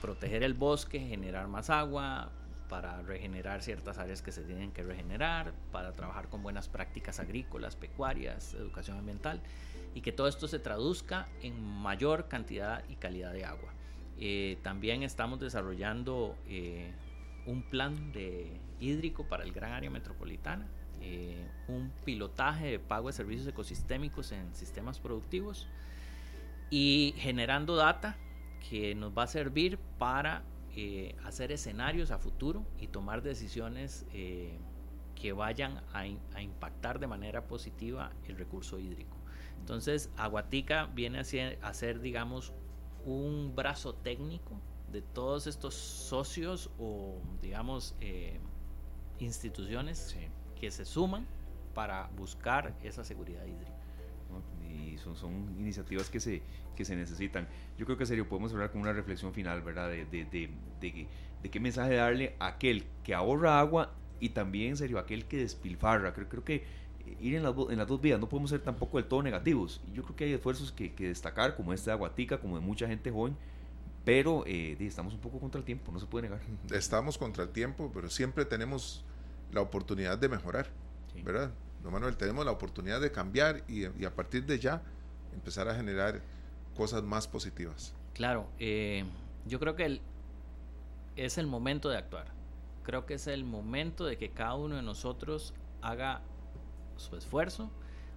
proteger el bosque, generar más agua, para regenerar ciertas áreas que se tienen que regenerar, para trabajar con buenas prácticas agrícolas, pecuarias, educación ambiental y que todo esto se traduzca en mayor cantidad y calidad de agua. Eh, también estamos desarrollando eh, un plan hídrico para el gran área metropolitana, eh, un pilotaje de pago de servicios ecosistémicos en sistemas productivos y generando data que nos va a servir para hacer escenarios a futuro y tomar decisiones que vayan a, impactar de manera positiva el recurso hídrico. Entonces, Aguatica viene a ser, digamos, un brazo técnico de todos estos socios o, digamos, eh, instituciones que se suman para buscar esa seguridad hídrica. Y son, son iniciativas que se, que se necesitan. Yo creo que serio podemos hablar con una reflexión final, ¿verdad? De, de, de, de, qué mensaje darle a aquel que ahorra agua y también, en serio, aquel que despilfarra. Creo, creo que ir en las, en las dos vías no podemos ser tampoco del todo negativos. Yo creo que hay esfuerzos que, que destacar, como este de Aguatica, como de mucha gente joven, pero eh, estamos un poco contra el tiempo, no se puede negar. Estamos contra el tiempo, pero siempre tenemos la oportunidad de mejorar, ¿verdad? No, Manuel, tenemos la oportunidad de cambiar y, y, a partir de ya empezar a generar cosas más positivas. Claro, eh, yo creo que es el momento de actuar. Creo que es el momento de que cada uno de nosotros haga su esfuerzo,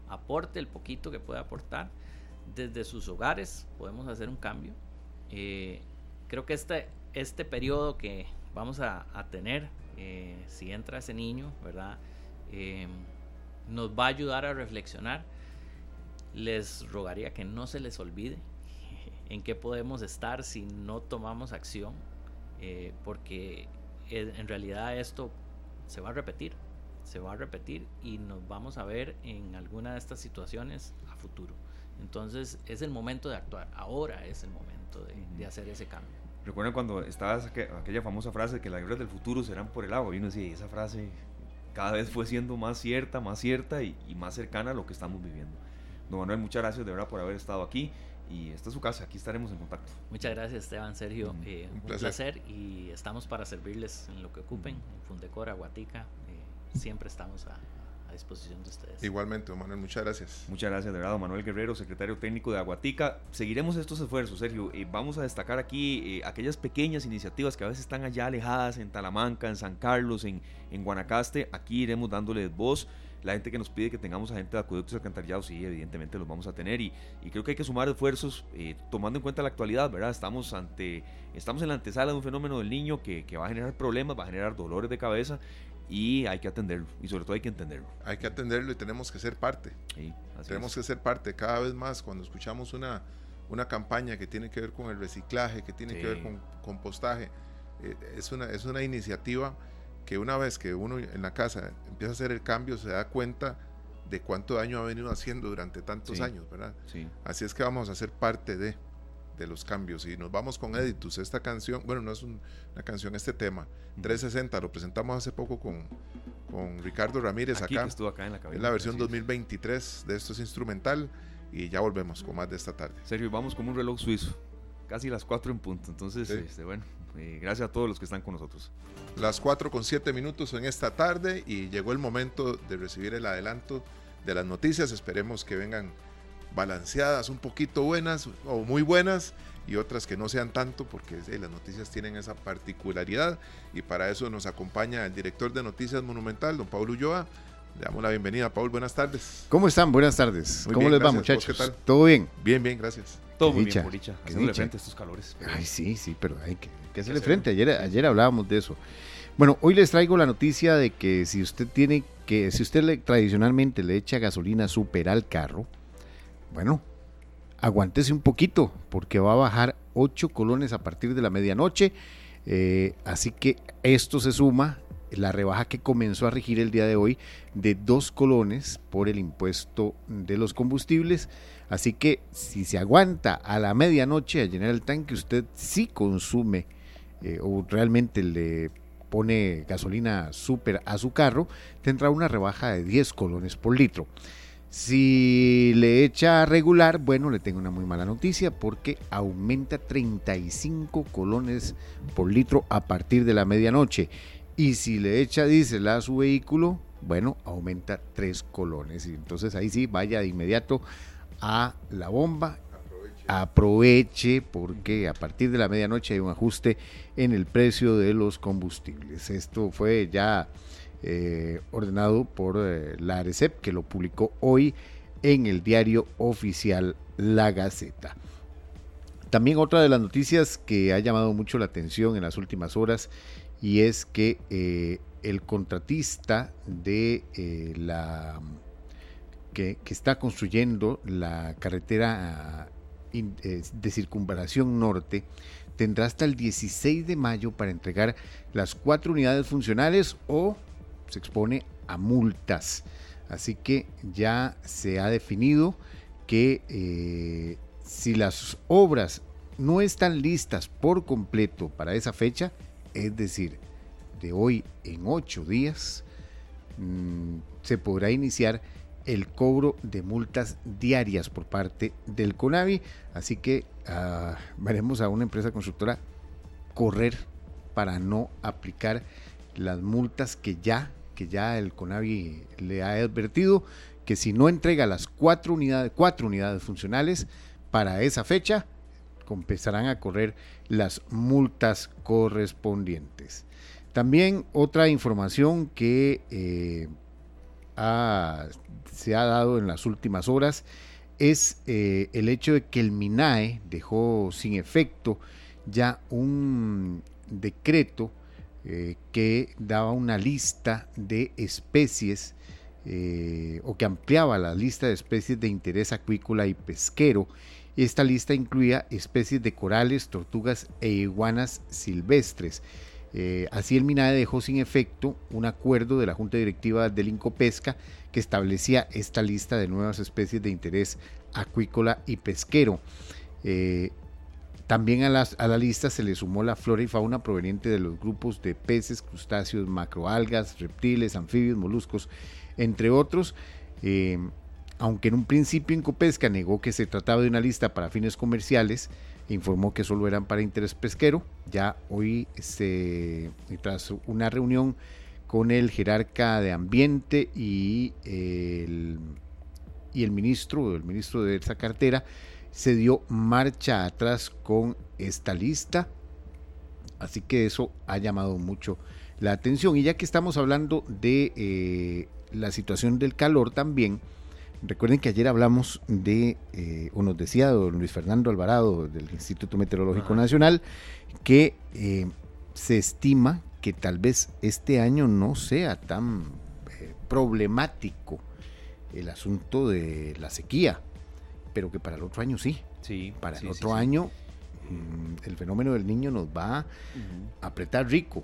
aporte el poquito que pueda aportar. Desde sus hogares podemos hacer un cambio. Eh, creo que este, este periodo que vamos a, tener, eh, si entra ese niño, ¿verdad? nos va a ayudar a reflexionar les rogaría que no se les olvide en qué podemos estar si no tomamos acción, eh, porque en realidad esto se va a repetir, se va a repetir y nos vamos a ver en alguna de estas situaciones a futuro. Entonces es el momento de actuar, ahora es el momento de, hacer ese cambio. Recuerden cuando estaba aquella famosa frase que las guerras del futuro serán por el agua, y uno decía, esa frase cada vez fue siendo más cierta, más cierta y más cercana a lo que estamos viviendo. Don Manuel, muchas gracias de verdad por haber estado aquí y esta es su casa, aquí estaremos en contacto. Muchas gracias Esteban, Sergio, mm, eh, un, placer. y estamos para servirles en lo que ocupen, en Fundecora, Guatica, siempre estamos a, disposición de ustedes. Igualmente, don Manuel, muchas gracias. Muchas gracias, de verdad, don Manuel Guerrero, secretario técnico de Aguatica. Seguiremos estos esfuerzos, Sergio. Eh, vamos a destacar aquí aquellas pequeñas iniciativas que a veces están allá alejadas en Talamanca, en San Carlos, en, en Guanacaste. Aquí iremos dándoles voz la gente que nos pide que tengamos agentes de acueductos alcantarillados, sí, evidentemente los vamos a tener y, creo que hay que sumar esfuerzos eh, tomando en cuenta la actualidad, ¿verdad? Estamos, ante, estamos en la antesala de un fenómeno del niño que, va a generar problemas, va a generar dolores de cabeza y hay que atenderlo y sobre todo hay que entenderlo. Hay que atenderlo y tenemos que ser parte. tenemos que ser parte cada vez más cuando escuchamos una, una campaña que tiene que ver con el reciclaje, que tiene que ver con compostaje. Eh, es, una, es una iniciativa que una vez que uno en la casa empieza a hacer el cambio se da cuenta de cuánto daño ha venido haciendo durante tantos años, ¿verdad? Así es que vamos a ser parte de, de los cambios. Y nos vamos con Editus, esta canción, bueno, no es una canción, este tema, 360, lo presentamos hace poco con, con Ricardo Ramírez acá. estuvo acá en la Es la versión 2023 de esto es instrumental y ya volvemos con más de esta tarde. Sergio, vamos con un reloj suizo, casi las 4 en punto. Entonces, este, bueno, eh, gracias a todos los que están con nosotros. Las 4 con 7 minutos en esta tarde y llegó el momento de recibir el adelanto de las noticias. Esperemos que vengan balanceadas, un poquito buenas o muy buenas y otras que no sean tanto porque las noticias tienen esa particularidad y para eso nos acompaña el director de Noticias Monumental, don Pablo Ulloa. Le damos la bienvenida, Paul. Buenas tardes. ¿Cómo están? Buenas tardes. ¿Cómo les va, muchachos? ¿Qué tal? ¿Todo bien? Bien, bien, gracias. Todo muy bien, Boricha. Haciéndole frente a estos calores. Ay, sí, sí, pero hay que, que hacerle frente. Ayer, ayer hablábamos de eso. Bueno, hoy les traigo la noticia de que si usted tiene que, si usted le, tradicionalmente le echa gasolina super al carro, bueno, aguántese un poquito, porque va a bajar 8 colones a partir de la medianoche. Eh, así que esto se suma la rebaja que comenzó a regir el día de hoy de 2 colones por el impuesto de los combustibles. Así que si se aguanta a la medianoche a llenar el tanque, usted sí consume eh, o realmente le pone gasolina súper a su carro, tendrá una rebaja de 10 colones por litro. Si le echa regular, bueno, le tengo una muy mala noticia porque aumenta 35 colones por litro a partir de la medianoche. Y si le echa diésel a su vehículo, bueno, aumenta 3 colones. Y entonces ahí sí, vaya de inmediato a la bomba. Aproveche. porque a partir de la medianoche hay un ajuste en el precio de los combustibles. Esto fue ya eh, ordenado por eh, la ARECEP, que lo publicó hoy en el diario oficial La Gaceta. También otra de las noticias que ha llamado mucho la atención en las últimas horas y es que eh, el contratista de la que, está construyendo la carretera de circunvalación norte tendrá hasta el 16 de mayo para entregar las cuatro unidades funcionales o se expone a multas. Así que ya se ha definido que eh, si las obras no están listas por completo para esa fecha, es decir, de hoy en ocho días, mm, se podrá iniciar el cobro de multas diarias por parte del CONAVI. Así que ah, veremos a una empresa constructora correr para no aplicar las multas que ya que ya el CONAVI le ha advertido que si no entrega las cuatro unidades, cuatro unidades funcionales para esa fecha, empezarán a correr las multas correspondientes. También otra información que eh, se ha dado en las últimas horas es eh, el hecho de que el MINAE dejó sin efecto ya un decreto eh, que daba una lista de especies eh, o que ampliaba la lista de especies de interés acuícola y pesquero. Esta lista incluía especies de corales, tortugas e iguanas silvestres. Eh, así el MINADE dejó sin efecto un acuerdo de la Junta Directiva del Incopesca que establecía esta lista de nuevas especies de interés acuícola y pesquero. También a, la lista se le sumó la flora y fauna proveniente de los grupos de peces, crustáceos, macroalgas, reptiles, anfibios, moluscos, entre otros. Eh, aunque en un principio Incopesca negó que se trataba de una lista para fines comerciales, informó que solo eran para interés pesquero. Ya hoy, se, tras una reunión con el jerarca de Ambiente y el, y el ministro, el ministro de esa cartera, se dio marcha atrás con esta lista. Así que eso ha llamado mucho la atención. Y ya que estamos hablando de eh, la situación del calor también, recuerden que ayer hablamos de, eh, o nos decía don Luis Fernando Alvarado del Instituto Meteorológico Nacional, que eh, se estima que tal vez este año no sea tan problemático el asunto de la sequía, pero que para el otro año sí. Sí. Para sí, el otro sí. año mm, el fenómeno del niño nos va a apretar rico,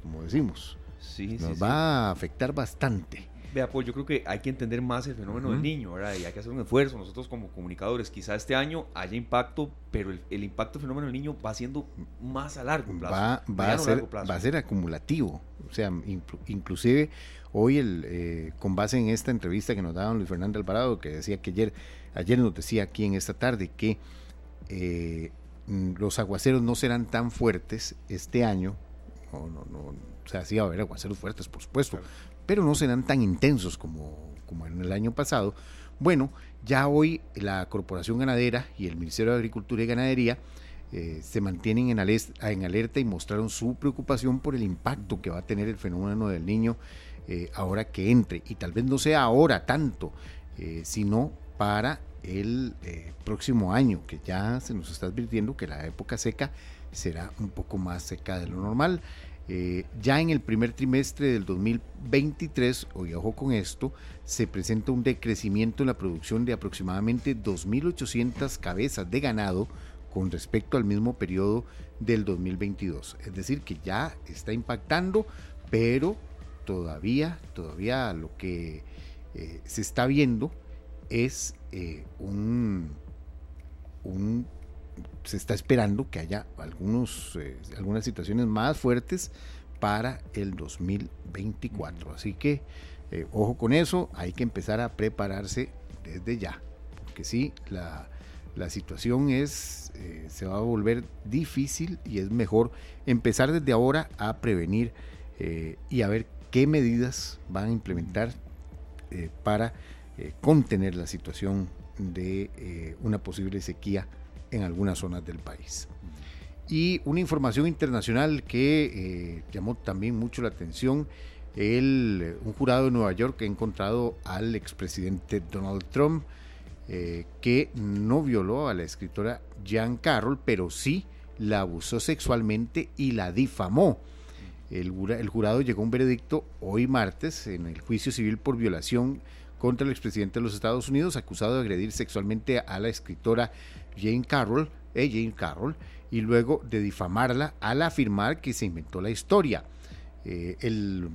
como decimos. Sí, Nos sí. va a afectar bastante. Vea, pues yo creo que hay que entender más el fenómeno del niño, ¿verdad? Y hay que hacer un esfuerzo. Nosotros como comunicadores, quizá este año haya impacto, pero el, el impacto del fenómeno del niño va siendo más a largo plazo. va, va, a ser, largo plazo. va a ser acumulativo. O sea, inclu- inclusive hoy, el, eh, con base en esta entrevista que nos daba Luis Fernando Alvarado, que decía que ayer, ayer nos decía aquí en esta tarde que eh, los aguaceros no serán tan fuertes este año. No, no, no, o sea, sí va a haber aguaceros fuertes, por supuesto, pero no serán tan intensos como, como en el año pasado. Bueno, ya hoy la Corporación Ganadera y el Ministerio de Agricultura y Ganadería eh, se mantienen en, ales- en alerta y mostraron su preocupación por el impacto que va a tener el fenómeno del niño eh, ahora que entre. Y tal vez no sea ahora tanto, eh, sino para el próximo año, que ya se nos está advirtiendo que la época seca será un poco más seca de lo normal. Eh, ya en el primer trimestre del 2023, hoy ojo con esto, se presenta un decrecimiento en la producción de aproximadamente 2.800 cabezas de ganado con respecto al mismo periodo del 2022. Es decir, que ya está impactando, pero todavía, todavía lo que eh, se está viendo es eh, un, un- se está esperando que haya algunos, eh, algunas situaciones más fuertes para el 2024. Así que eh, ojo con eso, hay que empezar a prepararse desde ya, porque sí, la, la situación es, eh, se va a volver difícil y es mejor empezar desde ahora a prevenir y a ver qué medidas van a implementar para contener la situación de una posible sequía en algunas zonas del país. Y una información internacional que eh, llamó también mucho la atención, el, un jurado de Nueva York ha encontrado al expresidente Donald Trump eh, que no violó a la escritora Jean Carroll, pero sí la abusó sexualmente y la difamó. El, el jurado llegó a un veredicto hoy martes en el juicio civil por violación contra el expresidente de los Estados Unidos, acusado de agredir sexualmente a la escritora Jane Carroll, eh, Jane Carroll, y luego de difamarla al afirmar que se inventó la historia. Eh, eh,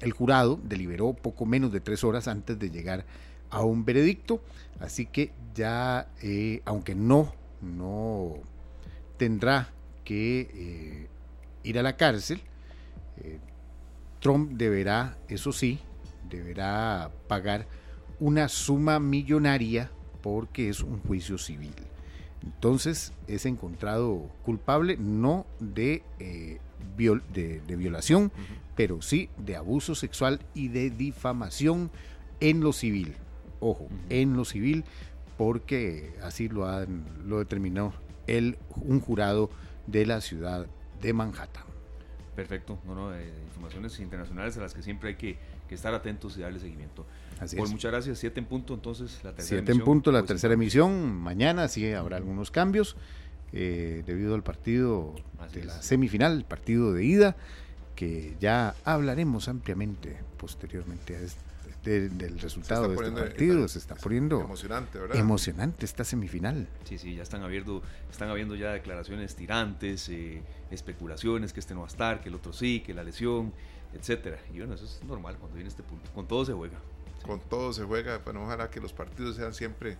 el jurado deliberó poco menos de tres horas antes de llegar a un veredicto, así que ya, eh, aunque no, no tendrá que ir a la cárcel, Trump deberá, eso sí, deberá pagar una suma millonaria porque es un juicio civil. Entonces es encontrado culpable no de, eh, viol- de, de violación, pero sí de abuso sexual y de difamación en lo civil. Ojo, en lo civil, porque así lo, han, lo determinó el, un jurado de la ciudad de Manhattan. Perfecto, no, no, eh, informaciones internacionales a las que siempre hay que, que estar atentos y darle seguimiento. Así Pues es. muchas gracias, 7 en punto entonces la tercera 7 en punto la Pues, tercera emisión. Mañana sí habrá algunos cambios eh, debido al partido Así de la semifinal, el partido de ida, que ya hablaremos ampliamente posteriormente a este- de- del resultado de este poniendo- partido. Se está es poniendo emocionante, ¿verdad? emocionante esta semifinal. Sí, sí, ya están habiendo, están habiendo ya declaraciones tirantes, eh, especulaciones que este no va a estar, que el otro sí, que la lesión, etcétera. Y bueno, eso es normal cuando viene este punto. Con todo se juega. Con todo se juega, bueno, ojalá que los partidos sean siempre,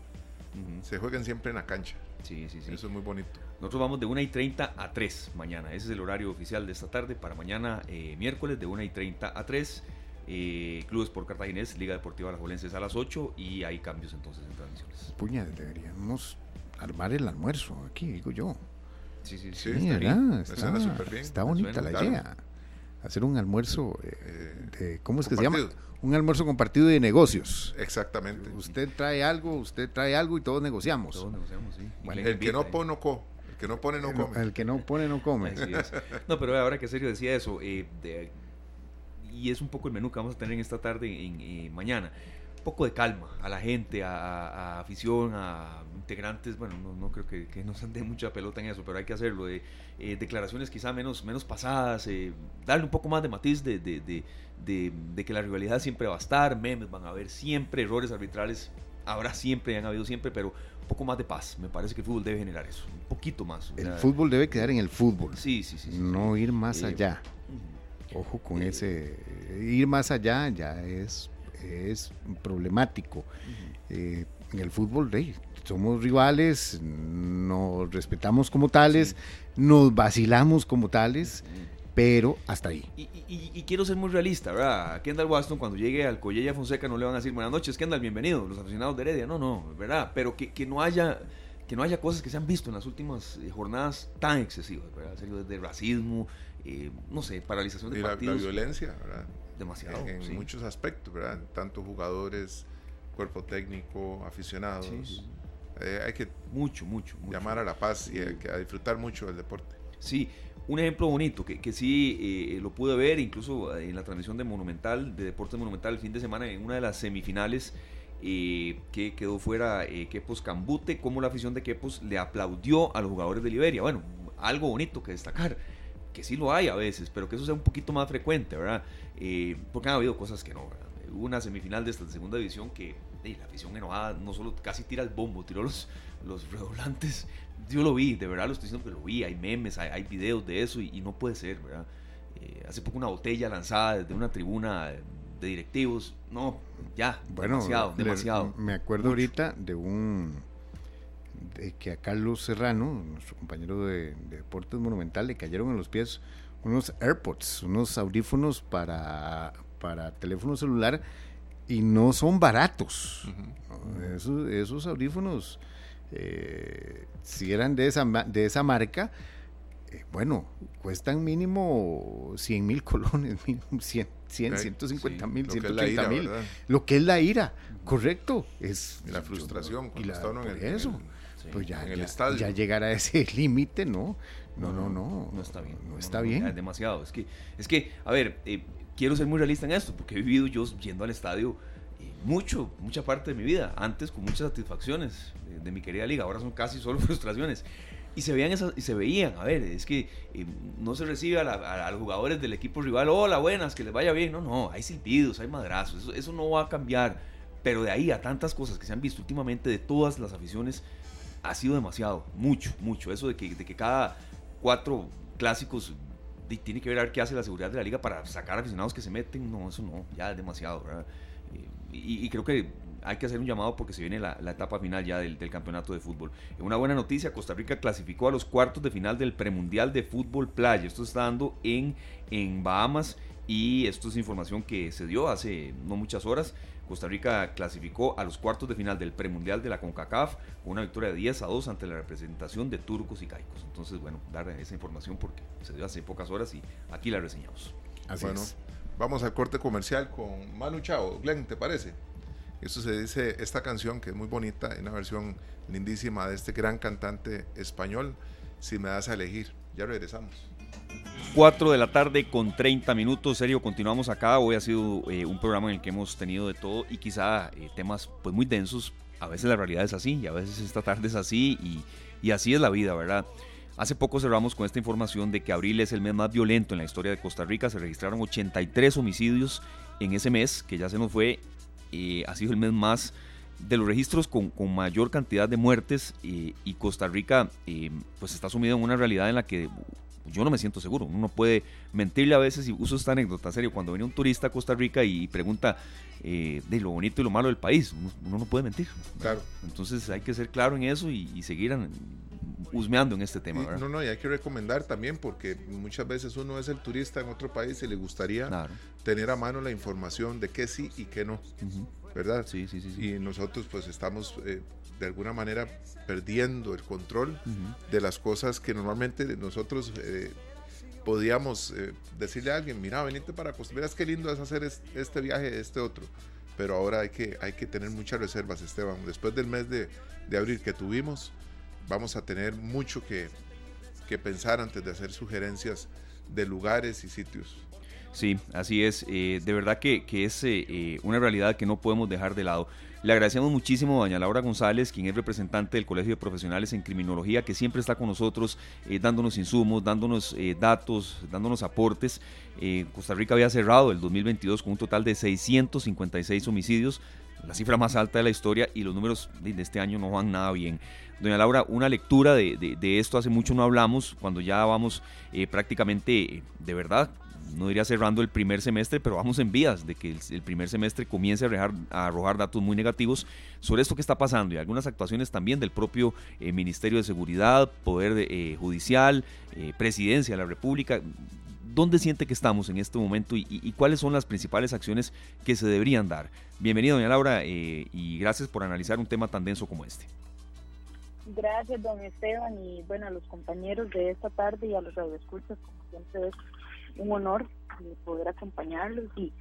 se jueguen siempre en la cancha. Sí, sí, sí. Eso es muy bonito. Nosotros vamos de 1 y 30 a 3 mañana. Ese es el horario oficial de esta tarde para mañana eh, miércoles de 1 y 30 a 3. Eh, Clubes por Cartaginés, Liga Deportiva Alajuelenses a las 8 y hay cambios entonces en transmisiones. Puña, deberíamos armar el almuerzo aquí, digo yo. Sí, sí, Sí, sí. Está Está, está Me bonita la claro. Hacer un almuerzo, eh, de- ¿cómo es que se llama? Un almuerzo compartido de negocios. Exactamente. Usted trae algo, usted trae algo y todos negociamos. Todos negociamos, sí. ¿Y Bueno, quién El que no pone, no co. El que no pone, no come. El que no pone, no come. Así es. No, pero ahora que serio decía eso, eh, de- y es un poco el menú que vamos a tener en esta tarde, en, eh, mañana. Poco de calma a la gente, a, afición, a integrantes. Bueno, no, creo que, que nos ande mucha pelota en eso, pero hay que hacerlo. Eh, declaraciones quizá menos, menos pasadas, eh, darle un poco más de matiz de, de, de, de, que la rivalidad siempre va a estar, memes van a haber siempre, errores arbitrales habrá siempre, han habido siempre, pero un poco más de paz. Me parece que el fútbol debe generar eso, un poquito más. El fútbol debe quedar en el fútbol. Sí, sí, sí. no ir más eh, allá. Ojo con ese. Ir más allá ya es es problemático. Eh, en el fútbol, somos rivales, nos respetamos como tales, nos vacilamos como tales, pero hasta ahí. Y, quiero ser muy realista, ¿verdad? Kendall Waston, cuando llegue al Collella Fonseca, no le van a decir buenas noches, Kendall, bienvenido, los aficionados de Heredia. No, no, ¿verdad? Pero que, que no haya que no haya cosas que se han visto en las últimas eh, jornadas tan excesivas, ¿verdad? Desde racismo, eh, no sé, paralización de partidos. La, violencia, ¿verdad? Demasiado. En, muchos aspectos, ¿verdad? Tanto jugadores, cuerpo técnico, aficionados. Eh, hay que mucho, mucho, llamar a la paz y a, disfrutar mucho del deporte. Sí, un ejemplo bonito que, que sí eh, lo pude ver incluso en la transmisión de Monumental, de Deportes Monumental el fin de semana en una de las semifinales eh, que quedó fuera Kepos Cambute, como la afición de Kepos le aplaudió a los jugadores de Liberia. Bueno, algo bonito que destacar que sí lo hay a veces, pero que eso sea un poquito más frecuente, ¿verdad? Eh, porque han habido cosas que no, ¿verdad? Hubo una semifinal de esta segunda división que la afición enojada no solo casi tira el bombo, tiró los, los redoblantes. Yo lo vi, de verdad lo estoy diciendo que lo vi, hay memes, hay, hay videos de eso y, no puede ser, ¿verdad? Eh, hace poco una botella lanzada desde una tribuna de directivos, no, ya, bueno, demasiado, demasiado. Me acuerdo ahorita de un de que a Carlos Serrano, nuestro compañero de, Deportes Monumental, le cayeron en los pies unos AirPods, unos audífonos para, para teléfono celular y no son baratos. esos, audífonos, eh, si eran de esa, de esa marca, eh, bueno, cuestan mínimo 100 mil colones, 100, 100 150 mil, 180 mil. Lo que es la ira, correcto. Es la frustración. y la, eso pues ya, en el estadio. ya llegar a ese límite, ¿no? No, no, no. No está bien. No, está bien. Es demasiado. Es que, es que a ver, eh, quiero ser muy realista en esto, porque he vivido yo yendo al estadio eh, mucho, mucha parte de mi vida. Antes con muchas satisfacciones de, mi querida liga, ahora son casi solo frustraciones. Y se veían esas, y se veían, a ver, es que eh, no se recibe a, los jugadores del equipo rival, hola, buenas, que les vaya bien. No, no, hay silbidos, hay madrazos, eso, eso no va a cambiar. Pero de ahí a tantas cosas que se han visto últimamente de todas las aficiones, ha sido demasiado, mucho, mucho. Eso de que, de que cada cuatro clásicos tiene que ver qué hace la seguridad de la liga para sacar aficionados que se meten, no, eso no, ya es demasiado, ¿verdad? Y, creo que hay que hacer un llamado porque se viene la, etapa final ya del, campeonato de fútbol. Una buena noticia, Costa Rica clasificó a los cuartos de final del premundial de fútbol playa. Esto está dando en, en Bahamas y esto es información que se dio hace no muchas horas. Costa Rica clasificó a los cuartos de final del premundial de la CONCACAF con una victoria de 10 a 2 ante la representación de turcos y caicos. Entonces, bueno, dar esa información porque se dio hace pocas horas y aquí la reseñamos. Así bueno, vamos al corte comercial con Manu Chao. Glenn, ¿te parece? Esto se dice, esta canción que es muy bonita, una versión lindísima de este gran cantante español, Si me das a elegir. Ya regresamos. 4 de la tarde con 30 minutos. Serio, continuamos acá. Hoy ha sido eh, un programa en el que hemos tenido de todo y quizá eh, temas pues muy densos. A veces la realidad es así y a veces esta tarde es así y, así es la vida, ¿verdad? Hace poco cerramos con esta información de que abril es el mes más violento en la historia de Costa Rica. Se registraron 83 homicidios en ese mes, que ya se nos fue. Eh, ha sido el mes más de los registros con, con mayor cantidad de muertes y Costa Rica pues está sumido en una realidad en la que yo no me siento seguro. Uno puede mentirle a veces y uso esta anécdota serio. Cuando viene un turista a Costa Rica y pregunta eh, de lo bonito y lo malo del país, uno, no puede mentir. Claro. Entonces hay que ser claro en eso y, seguir husmeando en este tema. no, no, y hay que recomendar también porque muchas veces uno es el turista en otro país y le gustaría tener a mano la información de qué sí y qué no. ¿Verdad? Sí, sí, sí, Y nosotros pues estamos eh, de alguna manera perdiendo el control de las cosas que normalmente nosotros eh, podíamos eh, decirle a alguien, mira, venite para Costa Rica, qué lindo es hacer este viaje, este otro. Pero ahora hay que, hay que tener muchas reservas, Esteban. Después del mes de, de abril que tuvimos, vamos a tener mucho que, que pensar antes de hacer sugerencias de lugares y sitios. Sí, así es. Eh, de verdad que, es eh, eh, una realidad que no podemos dejar de lado. Le agradecemos muchísimo a doña Laura González, quien es representante del Colegio de Profesionales en Criminología, que siempre está con nosotros dándonos insumos, dándonos datos, dándonos aportes. Costa Rica había cerrado el 2022 con un total de 656 homicidios, la cifra más alta de la historia, y los números de este año no van nada bien. Doña Laura, una lectura de, esto hace mucho no hablamos, cuando ya vamos prácticamente de verdad no diría cerrando el primer semestre, pero vamos en vías de que el, primer semestre comience a, arrojar datos muy negativos sobre esto que está pasando y algunas actuaciones también del propio eh, Ministerio de Seguridad, Poder eh, Judicial, eh, Presidencia de la República. ¿Dónde siente que estamos en este momento y, cuáles son las principales acciones que se deberían dar? Bienvenido, doña Laura, y gracias por analizar un tema tan denso como este. Gracias, don Esteban, y bueno, a los compañeros de esta tarde y a los radioescuchas, como siempre es un honor poder acompañarlos y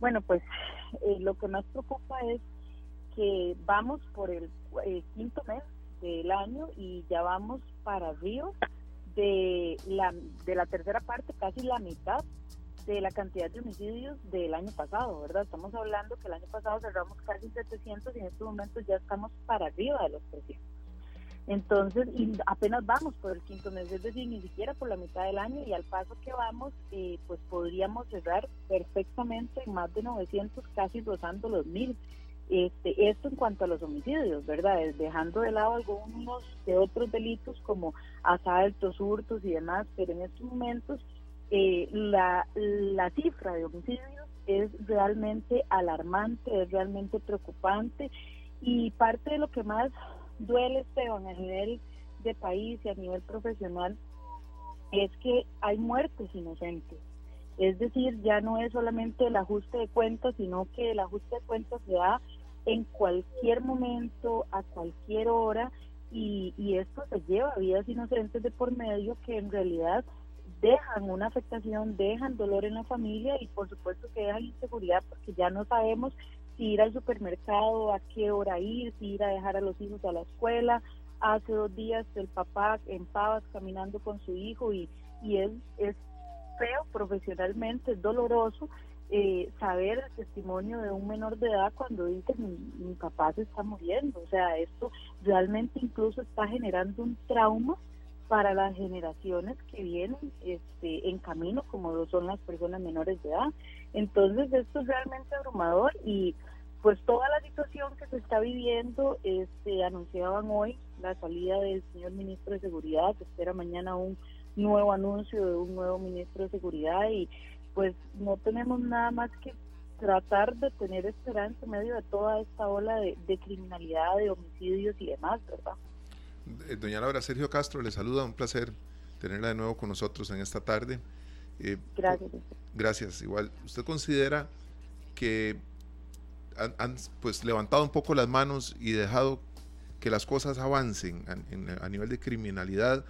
bueno, pues eh, lo que más preocupa es que vamos por el quinto mes del año y ya vamos para arriba de la, de la tercera parte, casi la mitad de la cantidad de homicidios del año pasado, ¿verdad? Estamos hablando que el año pasado cerramos casi 700 y en estos momentos ya estamos para arriba de los 300. Entonces, y apenas vamos por el quinto mes, es decir, ni siquiera por la mitad del año y al paso que vamos, eh, pues podríamos cerrar perfectamente en más de 900, casi rozando los mil. Este, esto en cuanto a los homicidios, ¿verdad? Dejando de lado algunos de otros delitos como asaltos, hurtos y demás, pero en estos momentos eh, la, la cifra de homicidios es realmente alarmante, es realmente preocupante y parte de lo que más duele, Esteban, a nivel de país y a nivel profesional, es que hay muertes inocentes. Es decir, ya no es solamente el ajuste de cuentas, sino que el ajuste de cuentas se da en cualquier momento, a cualquier hora, y, y esto se lleva a vidas inocentes de por medio que en realidad dejan una afectación, dejan dolor en la familia y por supuesto que dejan inseguridad porque ya no sabemos si ir al supermercado, a qué hora ir, si ir a dejar a los hijos a la escuela. Hace dos días el papá en Pavas caminando con su hijo y, y es, es feo profesionalmente, es doloroso eh, saber el testimonio de un menor de edad cuando dice mi, mi papá se está muriendo. O sea, esto realmente incluso está generando un trauma para las generaciones que vienen este, en camino, como lo son las personas menores de edad. Entonces, esto es realmente abrumador y pues toda la situación que se está viviendo, este, anunciaban hoy la salida del señor ministro de Seguridad, se espera mañana un nuevo anuncio de un nuevo ministro de Seguridad y pues no tenemos nada más que tratar de tener esperanza en medio de toda esta ola de, de criminalidad, de homicidios y demás, ¿verdad? Eh, doña Laura, Sergio Castro le saluda, un placer tenerla de nuevo con nosotros en esta tarde. Eh, gracias. Gracias, igual. ¿Usted considera que han, pues levantado un poco las manos y dejado que las cosas avancen a, a, nivel de criminalidad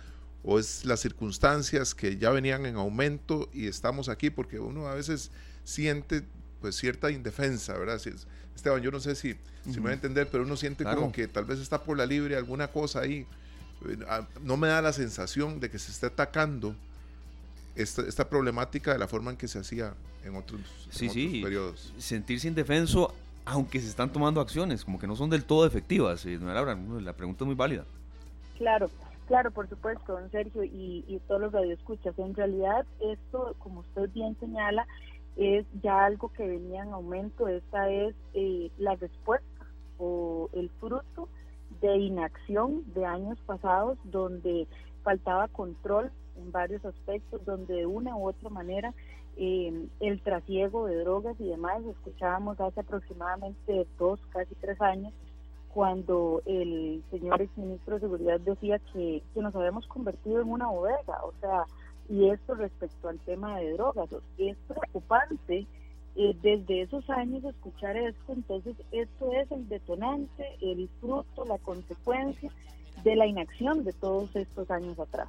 o es las circunstancias que ya venían en aumento y estamos aquí porque uno a veces siente pues cierta indefensa, ¿verdad? Esteban, yo no sé si, si me voy a entender, pero uno siente como que tal vez está por la libre alguna cosa ahí. Ah, no me da la sensación de que se esté atacando esta, esta problemática de la forma en que se hacía en otros, sí, sí. periodos. Sentirse indefenso, aunque se están tomando acciones, como que no son del todo efectivas. Eh, la pregunta es muy válida. Claro, claro, por supuesto, don Sergio, y, y todos los radioescuchas. En realidad, esto, como usted bien señala, es ya algo que venía en aumento. Esta es eh, la respuesta o el fruto de inacción de años pasados donde faltaba control en varios aspectos, donde de una u otra manera eh, el trasiego de drogas y demás, escuchábamos hace aproximadamente dos, casi tres años, cuando el señor exministro de Seguridad decía que, que nos habíamos convertido en una bodega, o sea, y esto respecto al tema de drogas. Es preocupante eh, desde esos años escuchar esto, entonces esto es el detonante, el fruto, la consecuencia de la inacción de todos estos años atrás.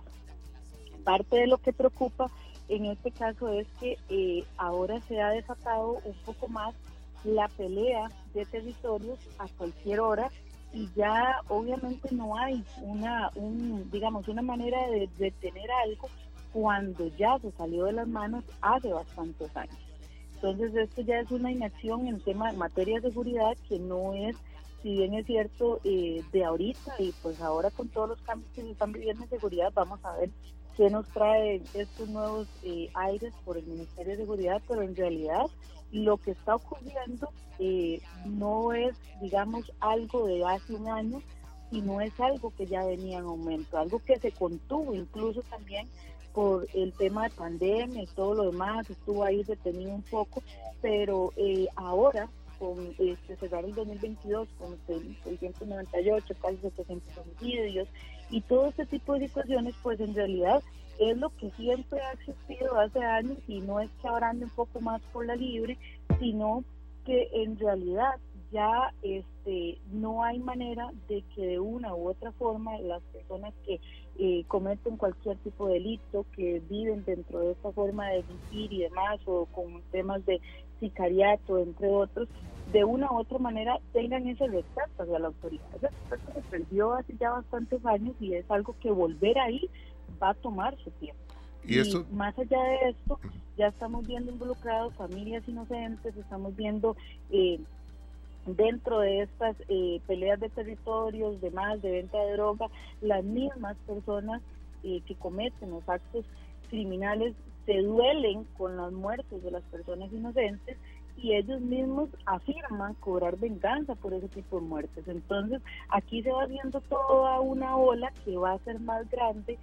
Parte de lo que preocupa en este caso es que eh, ahora se ha desatado un poco más la pelea de territorios a cualquier hora y ya obviamente no hay una, un, digamos, una manera de detener algo cuando ya se salió de las manos hace bastantes años. Entonces esto ya es una inacción en tema de materia de seguridad que no es, si bien es cierto, eh, de ahorita y pues ahora con todos los cambios que se están viviendo en seguridad, vamos a ver qué nos trae estos nuevos eh, aires por el Ministerio de Seguridad, pero en realidad lo que está ocurriendo eh, no es, digamos, algo de hace un año, sino es algo que ya venía en aumento, algo que se contuvo incluso también por el tema de pandemia y todo lo demás, estuvo ahí detenido un poco, pero eh, ahora con este, cerrar el 2022 con 698, casi 700 homicidios y todo este tipo de situaciones, pues en realidad es lo que siempre ha existido hace años y no es que ahora ande un poco más por la libre, sino que en realidad ya este no hay manera de que de una u otra forma las personas que eh, cometen cualquier tipo de delito, que viven dentro de esta forma de vivir y demás, o con temas de sicariato, entre otros, de una u otra manera tengan ese respeto hacia la autoridad. Ese se perdió hace ya bastantes años y es algo que volver ahí va a tomar su tiempo. Y, más allá de esto, ya estamos viendo involucrados familias inocentes, estamos viendo eh, dentro de estas eh, peleas de territorios, demás, de venta de droga, las mismas personas eh, que cometen los actos criminales se duelen con las muertes de las personas inocentes y ellos mismos afirman cobrar venganza por ese tipo de muertes. Entonces, aquí se va viendo toda una ola que va a ser más grande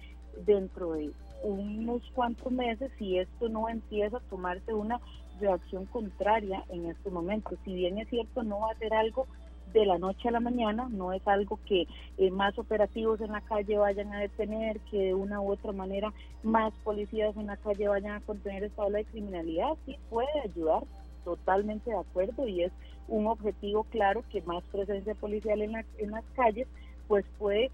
dentro de unos cuantos meses si esto no empieza a tomarse una reacción contraria en este momento. Si bien es cierto, no va a ser algo de la noche a la mañana, no es algo que eh, más operativos en la calle vayan a detener, que de una u otra manera más policías en la calle vayan a contener esta ola de criminalidad, sí puede ayudar, totalmente de acuerdo, y es un objetivo claro que más presencia policial en, en las calles, pues puede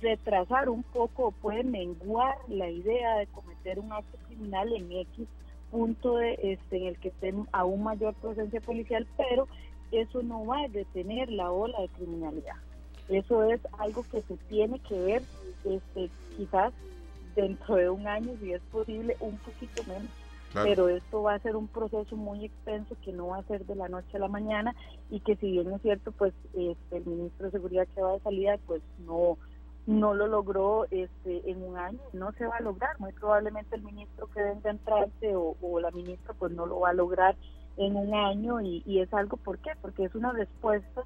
retrasar un poco, puede menguar la idea de cometer un acto criminal en X punto de, este, en el que esté aún mayor presencia policial, pero eso no va a detener la ola de criminalidad. Eso es algo que se tiene que ver este, quizás dentro de un año, si es posible, un poquito menos. Pero esto va a ser un proceso muy extenso que no va a ser de la noche a la mañana y que si bien es cierto, pues este, el ministro de Seguridad que va de salida, pues no no lo logró este en un año, no se va a lograr, muy probablemente el ministro que venga a entrarse o, la ministra pues no lo va a lograr en un año y, es algo, ¿por qué? Porque es una respuesta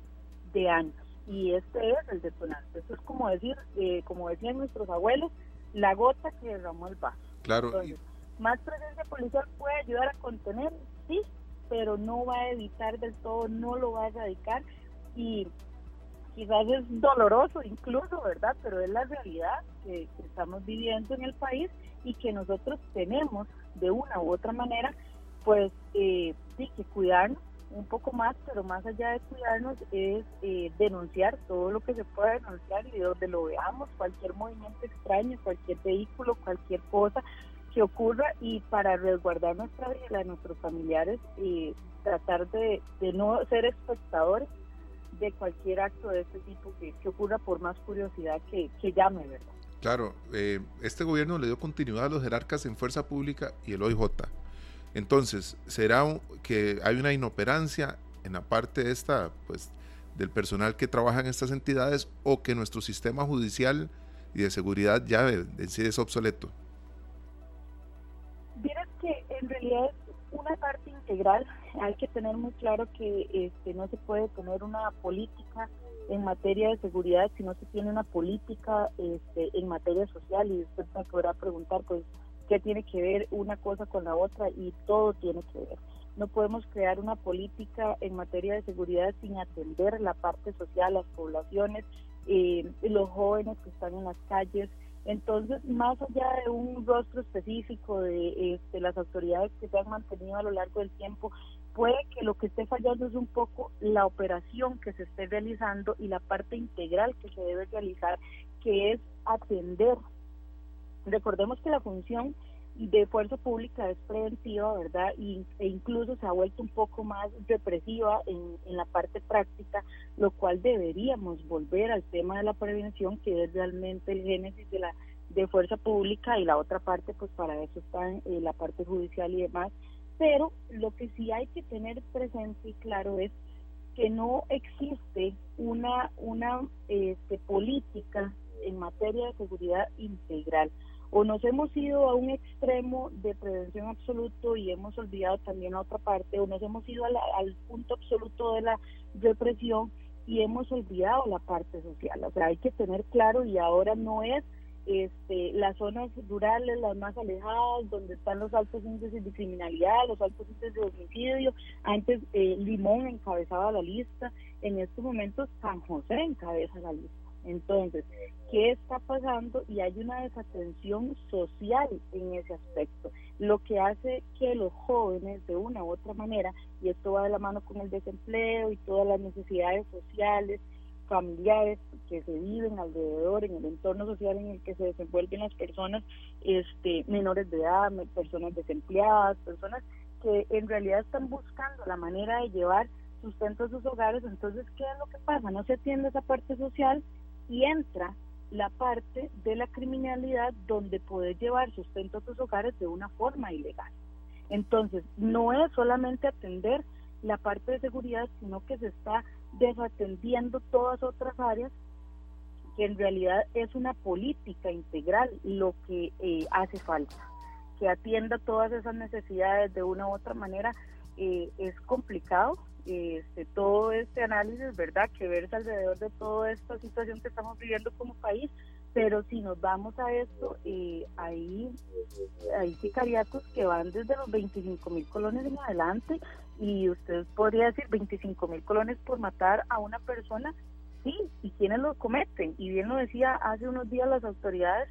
de años y este es el detonante. Esto es como decir, eh, como decían nuestros abuelos, la gota que derramó el vaso. Claro. más presencia policial puede ayudar a contener, sí, pero no va a evitar del todo, no lo va a erradicar y quizás es doloroso incluso, ¿verdad? Pero es la realidad que, estamos viviendo en el país y que nosotros tenemos de una u otra manera, pues eh, sí, que cuidarnos un poco más, pero más allá de cuidarnos es eh, denunciar todo lo que se pueda denunciar y de donde lo veamos, cualquier movimiento extraño, cualquier vehículo, cualquier cosa que ocurra y para resguardar nuestra vida, nuestros familiares, y tratar de no ser espectadores de cualquier acto de este tipo que, ocurra por más curiosidad que, llame, ¿verdad? Claro, eh, este gobierno le dio continuidad a los jerarcas en fuerza pública y el OIJ. Entonces, ¿será que hay una inoperancia en la parte esta, pues, del personal que trabaja en estas entidades o que nuestro sistema judicial y de seguridad ya en sí es obsoleto? Vieras que en realidad es una parte integral hay que tener muy claro que este, no se puede tener una política en materia de seguridad si no se tiene una política este, en materia social y usted me podrá preguntar pues qué tiene que ver una cosa con la otra y todo tiene que ver. No podemos crear una política en materia de seguridad sin atender la parte social, las poblaciones, eh, los jóvenes que están en las calles, entonces, más allá de un rostro específico de este, las autoridades que se han mantenido a lo largo del tiempo, puede que lo que esté fallando es un poco la operación que se esté realizando y la parte integral que se debe realizar, que es atender. Recordemos que la función de fuerza pública es preventiva, ¿verdad? Y, e incluso se ha vuelto un poco más represiva en, en, la parte práctica, lo cual deberíamos volver al tema de la prevención, que es realmente el génesis de la de fuerza pública y la otra parte pues para eso está eh, la parte judicial y demás pero lo que sí hay que tener presente y claro es que no existe una una este, política en materia de seguridad integral. O nos hemos ido a un extremo de prevención absoluto y hemos olvidado también a otra parte o nos hemos ido al punto absoluto de la represión y hemos olvidado la parte social. O sea hay que tener claro y ahora no es este, las zonas rurales, las más alejadas, donde están los altos índices de criminalidad, los altos índices de homicidio. Antes eh, Limón encabezaba la lista, en estos momentos San José encabeza la lista. Entonces, ¿qué está pasando? Y hay una desatención social en ese aspecto, lo que hace que los jóvenes, de una u otra manera, y esto va de la mano con el desempleo y todas las necesidades sociales, familiares que se viven alrededor en el entorno social en el que se desenvuelven las personas este menores de edad, personas desempleadas, personas que en realidad están buscando la manera de llevar sustento a sus hogares, entonces ¿qué es lo que pasa? No se atiende esa parte social y entra la parte de la criminalidad donde puedes llevar sustento a tus hogares de una forma ilegal. Entonces, no es solamente atender la parte de seguridad, sino que se está desatendiendo todas otras áreas que en realidad es una política integral lo que eh, hace falta, que atienda todas esas necesidades de una u otra manera. Eh, es complicado este, todo este análisis, ¿verdad? Que verse alrededor de toda esta situación que estamos viviendo como país, pero si nos vamos a esto, eh, hay, hay sicariatos que van desde los 25 mil colones en adelante y usted podría decir 25 mil colones por matar a una persona, sí, y quienes lo cometen. Y bien lo decía hace unos días las autoridades,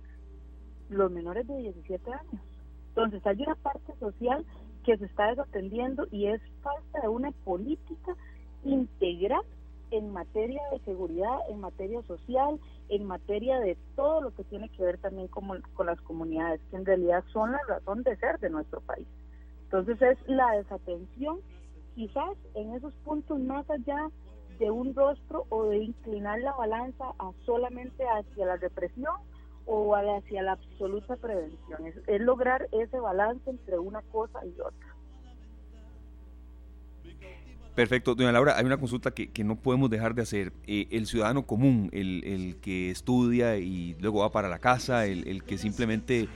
los menores de 17 años. Entonces hay una parte social que se está desatendiendo y es falta de una política integral en materia de seguridad, en materia social, en materia de todo lo que tiene que ver también con, con las comunidades, que en realidad son la razón de ser de nuestro país. Entonces es la desatención quizás en esos puntos más allá de un rostro o de inclinar la balanza a solamente hacia la represión o hacia la absoluta prevención. Es, lograr ese balance entre una cosa y otra. Perfecto, doña Laura, hay una consulta que, no podemos dejar de hacer. Eh, el ciudadano común, el, que estudia y luego va para la casa, el, que simplemente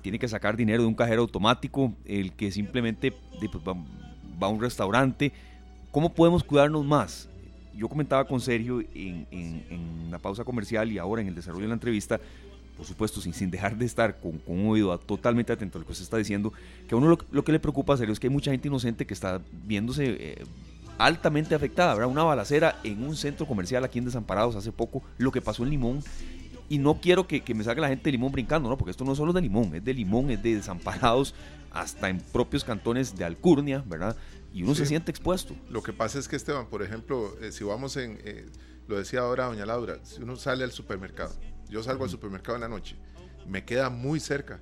tiene que sacar dinero de un cajero automático, el que simplemente pues, va a un restaurante. ¿Cómo podemos cuidarnos más? Yo comentaba con Sergio en, en, la pausa comercial y ahora en el desarrollo de la entrevista, por supuesto, sin, sin dejar de estar con, un oído totalmente atento a lo que se está diciendo, que a uno lo, que le preocupa, Sergio, es que hay mucha gente inocente que está viéndose eh, altamente afectada. Habrá una balacera en un centro comercial aquí en Desamparados hace poco, lo que pasó en Limón. Y no quiero que, que me salga la gente de Limón brincando, ¿no? Porque esto no es solo de Limón, es de Limón, es de Desamparados, hasta en propios cantones de Alcurnia, ¿verdad? Y uno se siente expuesto. Lo que pasa es que, Esteban, por ejemplo, eh, si vamos en, eh, lo decía ahora doña Laura, si uno sale al supermercado, yo salgo al supermercado en la noche, me queda muy cerca,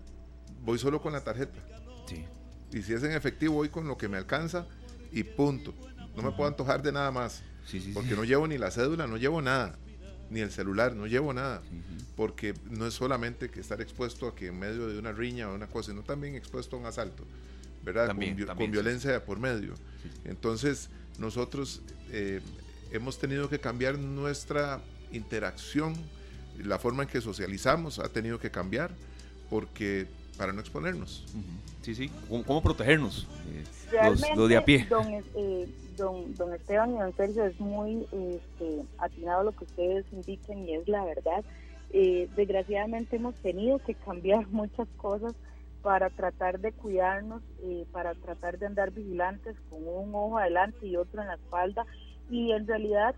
voy solo con la tarjeta. Sí. Y si es en efectivo, voy con lo que me alcanza y punto. No me puedo antojar de nada más. Sí, porque no llevo ni la cédula, no llevo nada ni el celular, no llevo nada, porque no es solamente que estar expuesto a que en medio de una riña o una cosa, sino también expuesto a un asalto, ¿verdad? con, violencia por medio. Entonces, nosotros eh, hemos tenido que cambiar nuestra interacción, la forma en que socializamos ha tenido que cambiar, porque para no exponernos. Sí, sí, ¿cómo, protegernos? Eh, los, de a pie. Eh, don, don Esteban y don Sergio, es muy este, atinado lo que ustedes indiquen y es la verdad. Eh, desgraciadamente hemos tenido que cambiar muchas cosas para tratar de cuidarnos, eh, para tratar de andar vigilantes con un ojo adelante y otro en la espalda. Y en realidad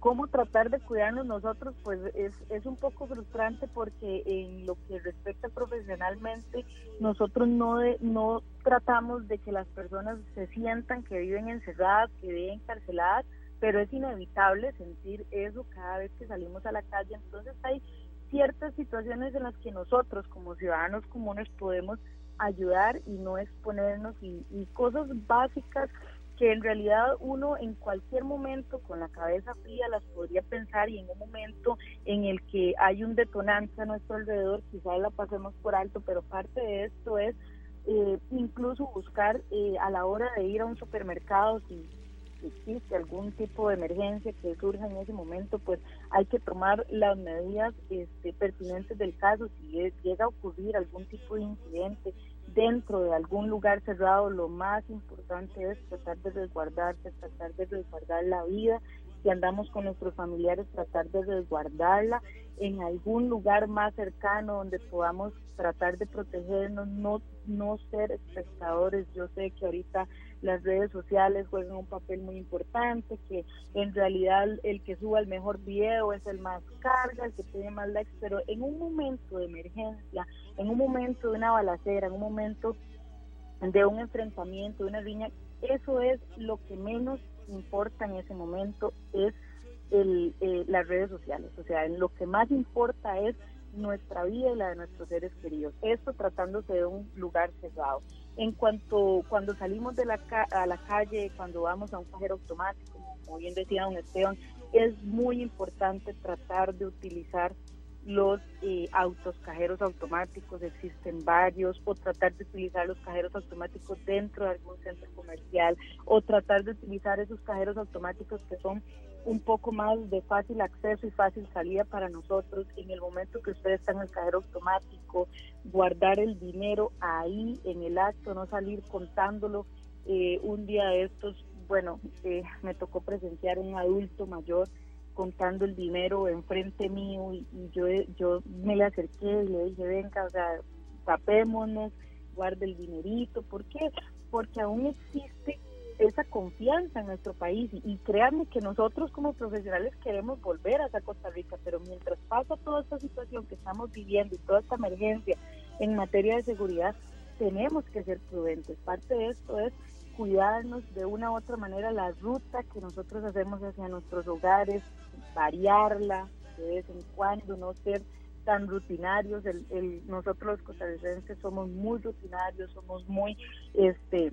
cómo tratar de cuidarnos nosotros, pues es, es un poco frustrante porque en lo que respecta profesionalmente, nosotros no, no tratamos de que las personas se sientan que viven encerradas, que viven encarceladas, pero es inevitable sentir eso cada vez que salimos a la calle. Entonces hay ciertas situaciones en las que nosotros como ciudadanos comunes podemos ayudar y no exponernos y, y cosas básicas que en realidad uno en cualquier momento con la cabeza fría las podría pensar y en un momento en el que hay un detonante a nuestro alrededor, quizás la pasemos por alto, pero parte de esto es eh, incluso buscar eh, a la hora de ir a un supermercado si, existe algún tipo de emergencia que surja en ese momento, pues hay que tomar las medidas este, pertinentes del caso. Si llega a ocurrir algún tipo de incidente dentro de algún lugar cerrado, lo más importante es tratar de resguardarse, tratar de resguardar la vida. Si andamos con nuestros familiares, tratar de resguardarla en algún lugar más cercano donde podamos tratar de protegernos, no, no ser espectadores. Yo sé que ahorita las redes sociales juegan un papel muy importante, que en realidad el que suba el mejor video es el más carga, el que tiene más likes, pero en un momento de emergencia, en un momento de una balacera, en un momento de un enfrentamiento, de una riña, eso es lo que menos importa en ese momento, es el, eh, las redes sociales. O sea, lo que más importa es nuestra vida y la de nuestros seres queridos. Esto tratándose de un lugar cerrado. En cuanto cuando salimos de la a la calle, cuando vamos a un cajero automático, como bien decía don Esteban, es muy importante tratar de utilizar los eh, autos cajeros automáticos, existen varios, o tratar de utilizar los cajeros automáticos dentro de algún centro comercial, o tratar de utilizar esos cajeros automáticos que son un poco más de fácil acceso y fácil salida para nosotros en el momento que usted está en el cajero automático, guardar el dinero ahí en el acto, no salir contándolo. Eh, un día de estos, bueno, eh, me tocó presenciar un adulto mayor contando el dinero enfrente mío y, yo, yo me le acerqué y le dije, venga, o sea, tapémonos, guarde el dinerito. ¿Por qué? Porque aún existe esa confianza en nuestro país y, créanme que nosotros como profesionales queremos volver a Costa Rica, pero mientras pasa toda esta situación que estamos viviendo y toda esta emergencia en materia de seguridad, tenemos que ser prudentes. Parte de esto es cuidarnos de una u otra manera la ruta que nosotros hacemos hacia nuestros hogares, variarla de vez en cuando, no ser tan rutinarios. El, el, nosotros los costarricenses somos muy rutinarios, somos muy este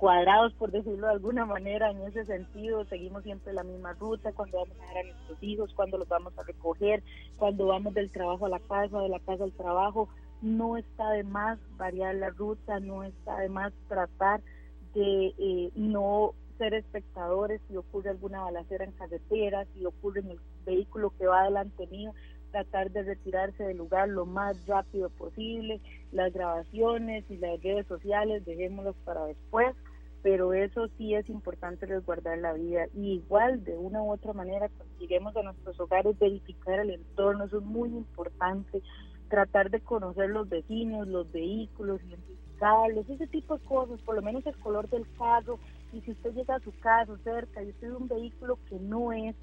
cuadrados, por decirlo de alguna manera, en ese sentido, seguimos siempre la misma ruta, cuando vamos a ver a nuestros hijos, cuando los vamos a recoger, cuando vamos del trabajo a la casa, de la casa al trabajo, no está de más variar la ruta, no está de más tratar de eh, no ser espectadores si ocurre alguna balacera en carretera, si ocurre en el vehículo que va delante mío, tratar de retirarse del lugar lo más rápido posible, las grabaciones y las redes sociales dejémoslas para después, pero eso sí es importante resguardar la vida. Y igual de una u otra manera cuando lleguemos a nuestros hogares verificar el entorno, eso es muy importante, tratar de conocer los vecinos, los vehículos, identificarlos, ese tipo de cosas, por lo menos el color del carro, y si usted llega a su casa cerca y usted ve un vehículo que no es,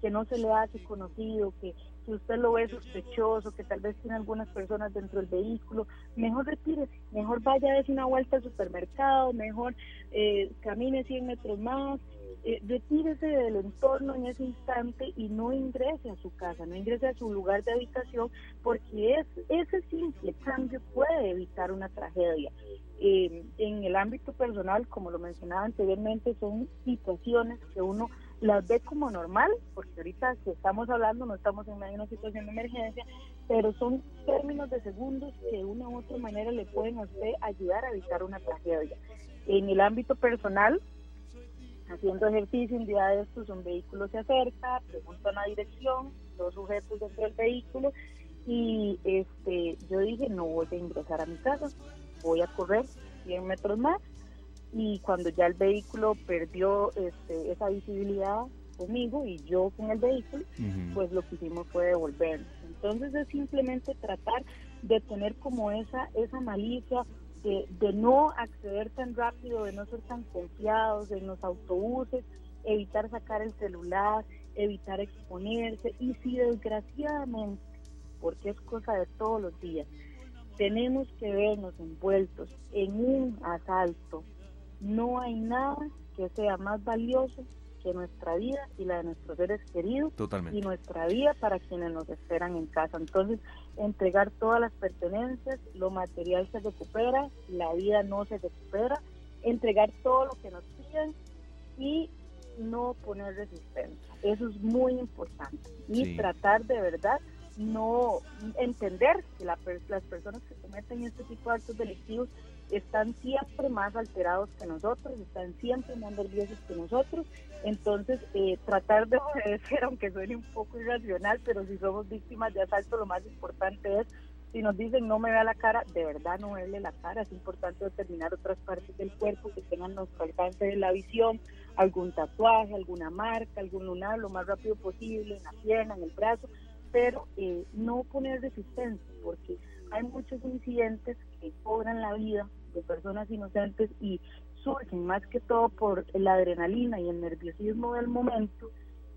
que no se le hace conocido, que si usted lo ve sospechoso, que tal vez tiene algunas personas dentro del vehículo, mejor retire, mejor vaya a darse una vuelta al supermercado, mejor eh, camine 100 metros más, eh, retírese del entorno en ese instante y no ingrese a su casa, no ingrese a su lugar de habitación, porque es, ese simple cambio puede evitar una tragedia. Eh, en el ámbito personal, como lo mencionaba anteriormente, son situaciones que uno las ve como normal, porque ahorita si estamos hablando no estamos en una situación de emergencia, pero son términos de segundos que de una u otra manera le pueden a usted ayudar a evitar una tragedia. En el ámbito personal, haciendo ejercicio un día de estos, un vehículo se acerca, pregunta una dirección, dos sujetos dentro del vehículo y este yo dije no voy a ingresar a mi casa, voy a correr 100 metros más y cuando ya el vehículo perdió este, esa visibilidad conmigo y yo con el vehículo, pues lo que hicimos fue devolvernos. Entonces es simplemente tratar de tener como esa, esa malicia de, de no acceder tan rápido, de no ser tan confiados en los autobuses, evitar sacar el celular, evitar exponerse y si desgraciadamente, porque es cosa de todos los días, tenemos que vernos envueltos en un asalto no hay nada que sea más valioso que nuestra vida y la de nuestros seres queridos y nuestra vida para quienes nos esperan en casa. Entonces, entregar todas las pertenencias, lo material se recupera, la vida no se recupera entregar todo lo que nos piden y no poner resistencia. Eso es muy importante. Y tratar de verdad no entender que las personas que cometen este tipo de actos delictivos están siempre más alterados que nosotros, están siempre más nerviosos que nosotros. Entonces, eh, tratar de obedecer, aunque suene un poco irracional, pero si somos víctimas de asalto, lo más importante es, si nos dicen no me vea la cara, de verdad no verle la cara. Es importante determinar otras partes del cuerpo que tengan nuestro alcance de la visión, algún tatuaje, alguna marca, algún lunar, lo más rápido posible, en la pierna, en el brazo, pero eh, no poner resistencia, porque hay muchos incidentes que cobran la vida de personas inocentes y surgen más que todo por la adrenalina y el nerviosismo del momento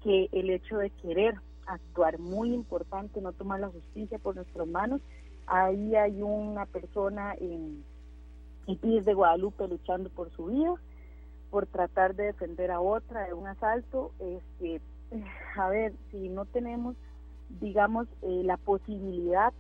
que el hecho de querer actuar muy importante, no tomar la justicia por nuestras manos. Ahí hay una persona en Pis de Guadalupe luchando por su vida, por tratar de defender a otra de un asalto. Este, a ver, si no tenemos, digamos, eh, la posibilidad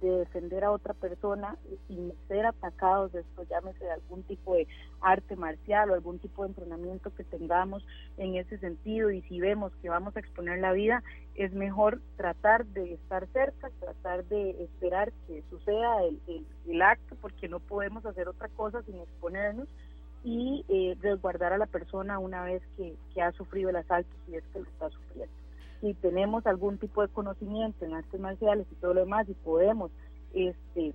de defender a otra persona sin ser atacados de esto, llámese de algún tipo de arte marcial o algún tipo de entrenamiento que tengamos en ese sentido y si vemos que vamos a exponer la vida, es mejor tratar de estar cerca, tratar de esperar que suceda el, el, acto porque no podemos hacer otra cosa sin exponernos y eh, resguardar a la persona una vez que, que ha sufrido el asalto si es que lo está sufriendo si tenemos algún tipo de conocimiento en artes marciales y todo lo demás y podemos este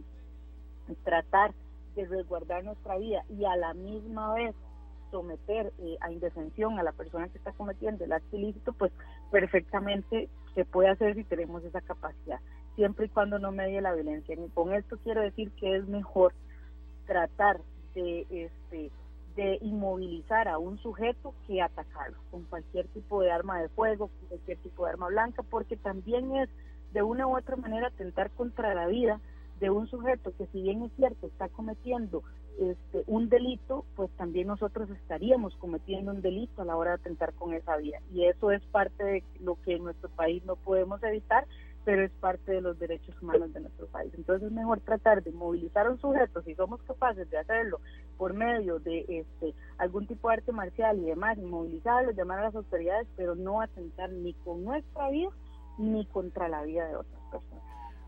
tratar de resguardar nuestra vida y a la misma vez someter eh, a indefensión a la persona que está cometiendo el acto ilícito, pues perfectamente se puede hacer si tenemos esa capacidad, siempre y cuando no medie la violencia. Y con esto quiero decir que es mejor tratar de este de inmovilizar a un sujeto que atacarlo con cualquier tipo de arma de fuego, con cualquier tipo de arma blanca, porque también es de una u otra manera atentar contra la vida de un sujeto que si bien es cierto está cometiendo este, un delito, pues también nosotros estaríamos cometiendo un delito a la hora de atentar con esa vida. Y eso es parte de lo que en nuestro país no podemos evitar pero es parte de los derechos humanos de nuestro país. Entonces es mejor tratar de movilizar a un sujeto, si somos capaces de hacerlo por medio de este algún tipo de arte marcial y demás, movilizarlo, llamar a las autoridades, pero no atentar ni con nuestra vida ni contra la vida de otras personas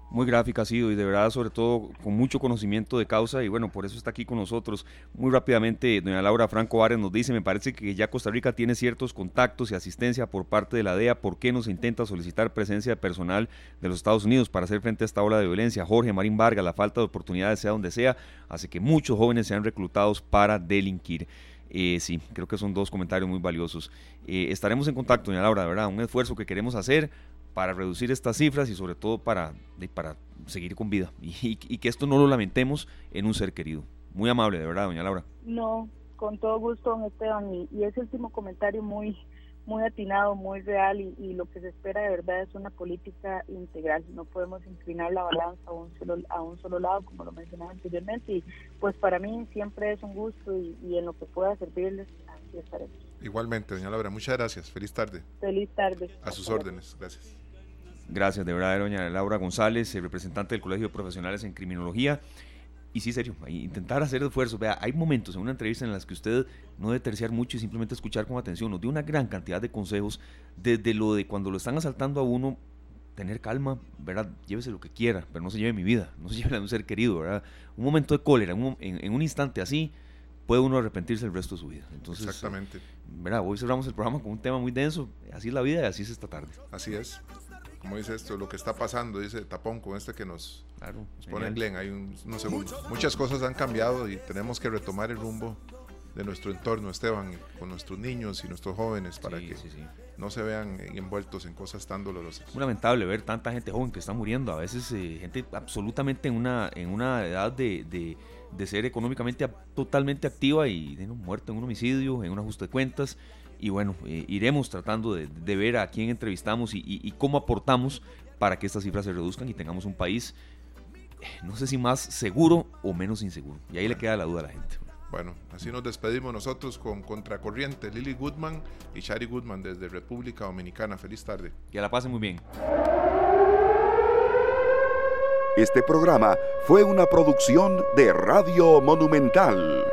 muy gráfica ha sido y de verdad sobre todo con mucho conocimiento de causa y bueno, por eso está aquí con nosotros. Muy rápidamente, doña Laura Franco Ares nos dice, me parece que ya Costa Rica tiene ciertos contactos y asistencia por parte de la DEA, ¿por qué no se intenta solicitar presencia de personal de los Estados Unidos para hacer frente a esta ola de violencia? Jorge Marín Vargas, la falta de oportunidades sea donde sea, hace que muchos jóvenes sean reclutados para delinquir. Eh, sí, creo que son dos comentarios muy valiosos. Eh, estaremos en contacto, doña Laura, verdad, un esfuerzo que queremos hacer para reducir estas cifras y sobre todo para, para seguir con vida y, que esto no lo lamentemos en un ser querido. Muy amable, de verdad, doña Laura. No, con todo gusto, don Esteban. Y, y ese último comentario muy, muy atinado, muy real y, lo que se espera de verdad es una política integral. No podemos inclinar la balanza a un solo, a un solo lado, como lo mencionaba anteriormente. Y pues para mí siempre es un gusto y, y en lo que pueda servirles, así estaremos. Igualmente, doña Laura, muchas gracias. Feliz tarde. Feliz tarde. A sus órdenes. Gracias. Gracias, de verdad, doña Laura González, representante del Colegio de Profesionales en Criminología. Y sí, serio, intentar hacer esfuerzos. Vea, hay momentos en una entrevista en las que usted no debe terciar mucho y simplemente escuchar con atención. Nos dio una gran cantidad de consejos desde lo de cuando lo están asaltando a uno, tener calma, ¿verdad? Llévese lo que quiera, pero no se lleve mi vida, no se lleve la de un ser querido, ¿verdad? Un momento de cólera, en, un instante así, puede uno arrepentirse el resto de su vida. Entonces, Exactamente. ¿verdad? Hoy cerramos el programa con un tema muy denso, así es la vida y así es esta tarde. Así es como dice esto, lo que está pasando, dice Tapón, con este que nos, pone Glenn, hay unos segundos. Muchas cosas han cambiado y tenemos que retomar el rumbo de nuestro entorno, Esteban, con nuestros niños y nuestros jóvenes para que no se vean envueltos en cosas tan dolorosas. Muy lamentable ver tanta gente joven que está muriendo, a veces eh, gente absolutamente en una, en una edad de, de, ser económicamente totalmente activa y de, muerto en un homicidio, en un ajuste de cuentas y bueno, eh, iremos tratando de, ver a quién entrevistamos y, cómo aportamos para que estas cifras se reduzcan y tengamos un país, eh, no sé si más seguro o menos inseguro. Y ahí le queda la duda a la gente. Bueno, así nos despedimos nosotros con Contracorriente, Lily Goodman y Shari Goodman desde República Dominicana. Feliz tarde. Que la pasen muy bien. Este programa fue una producción de Radio Monumental.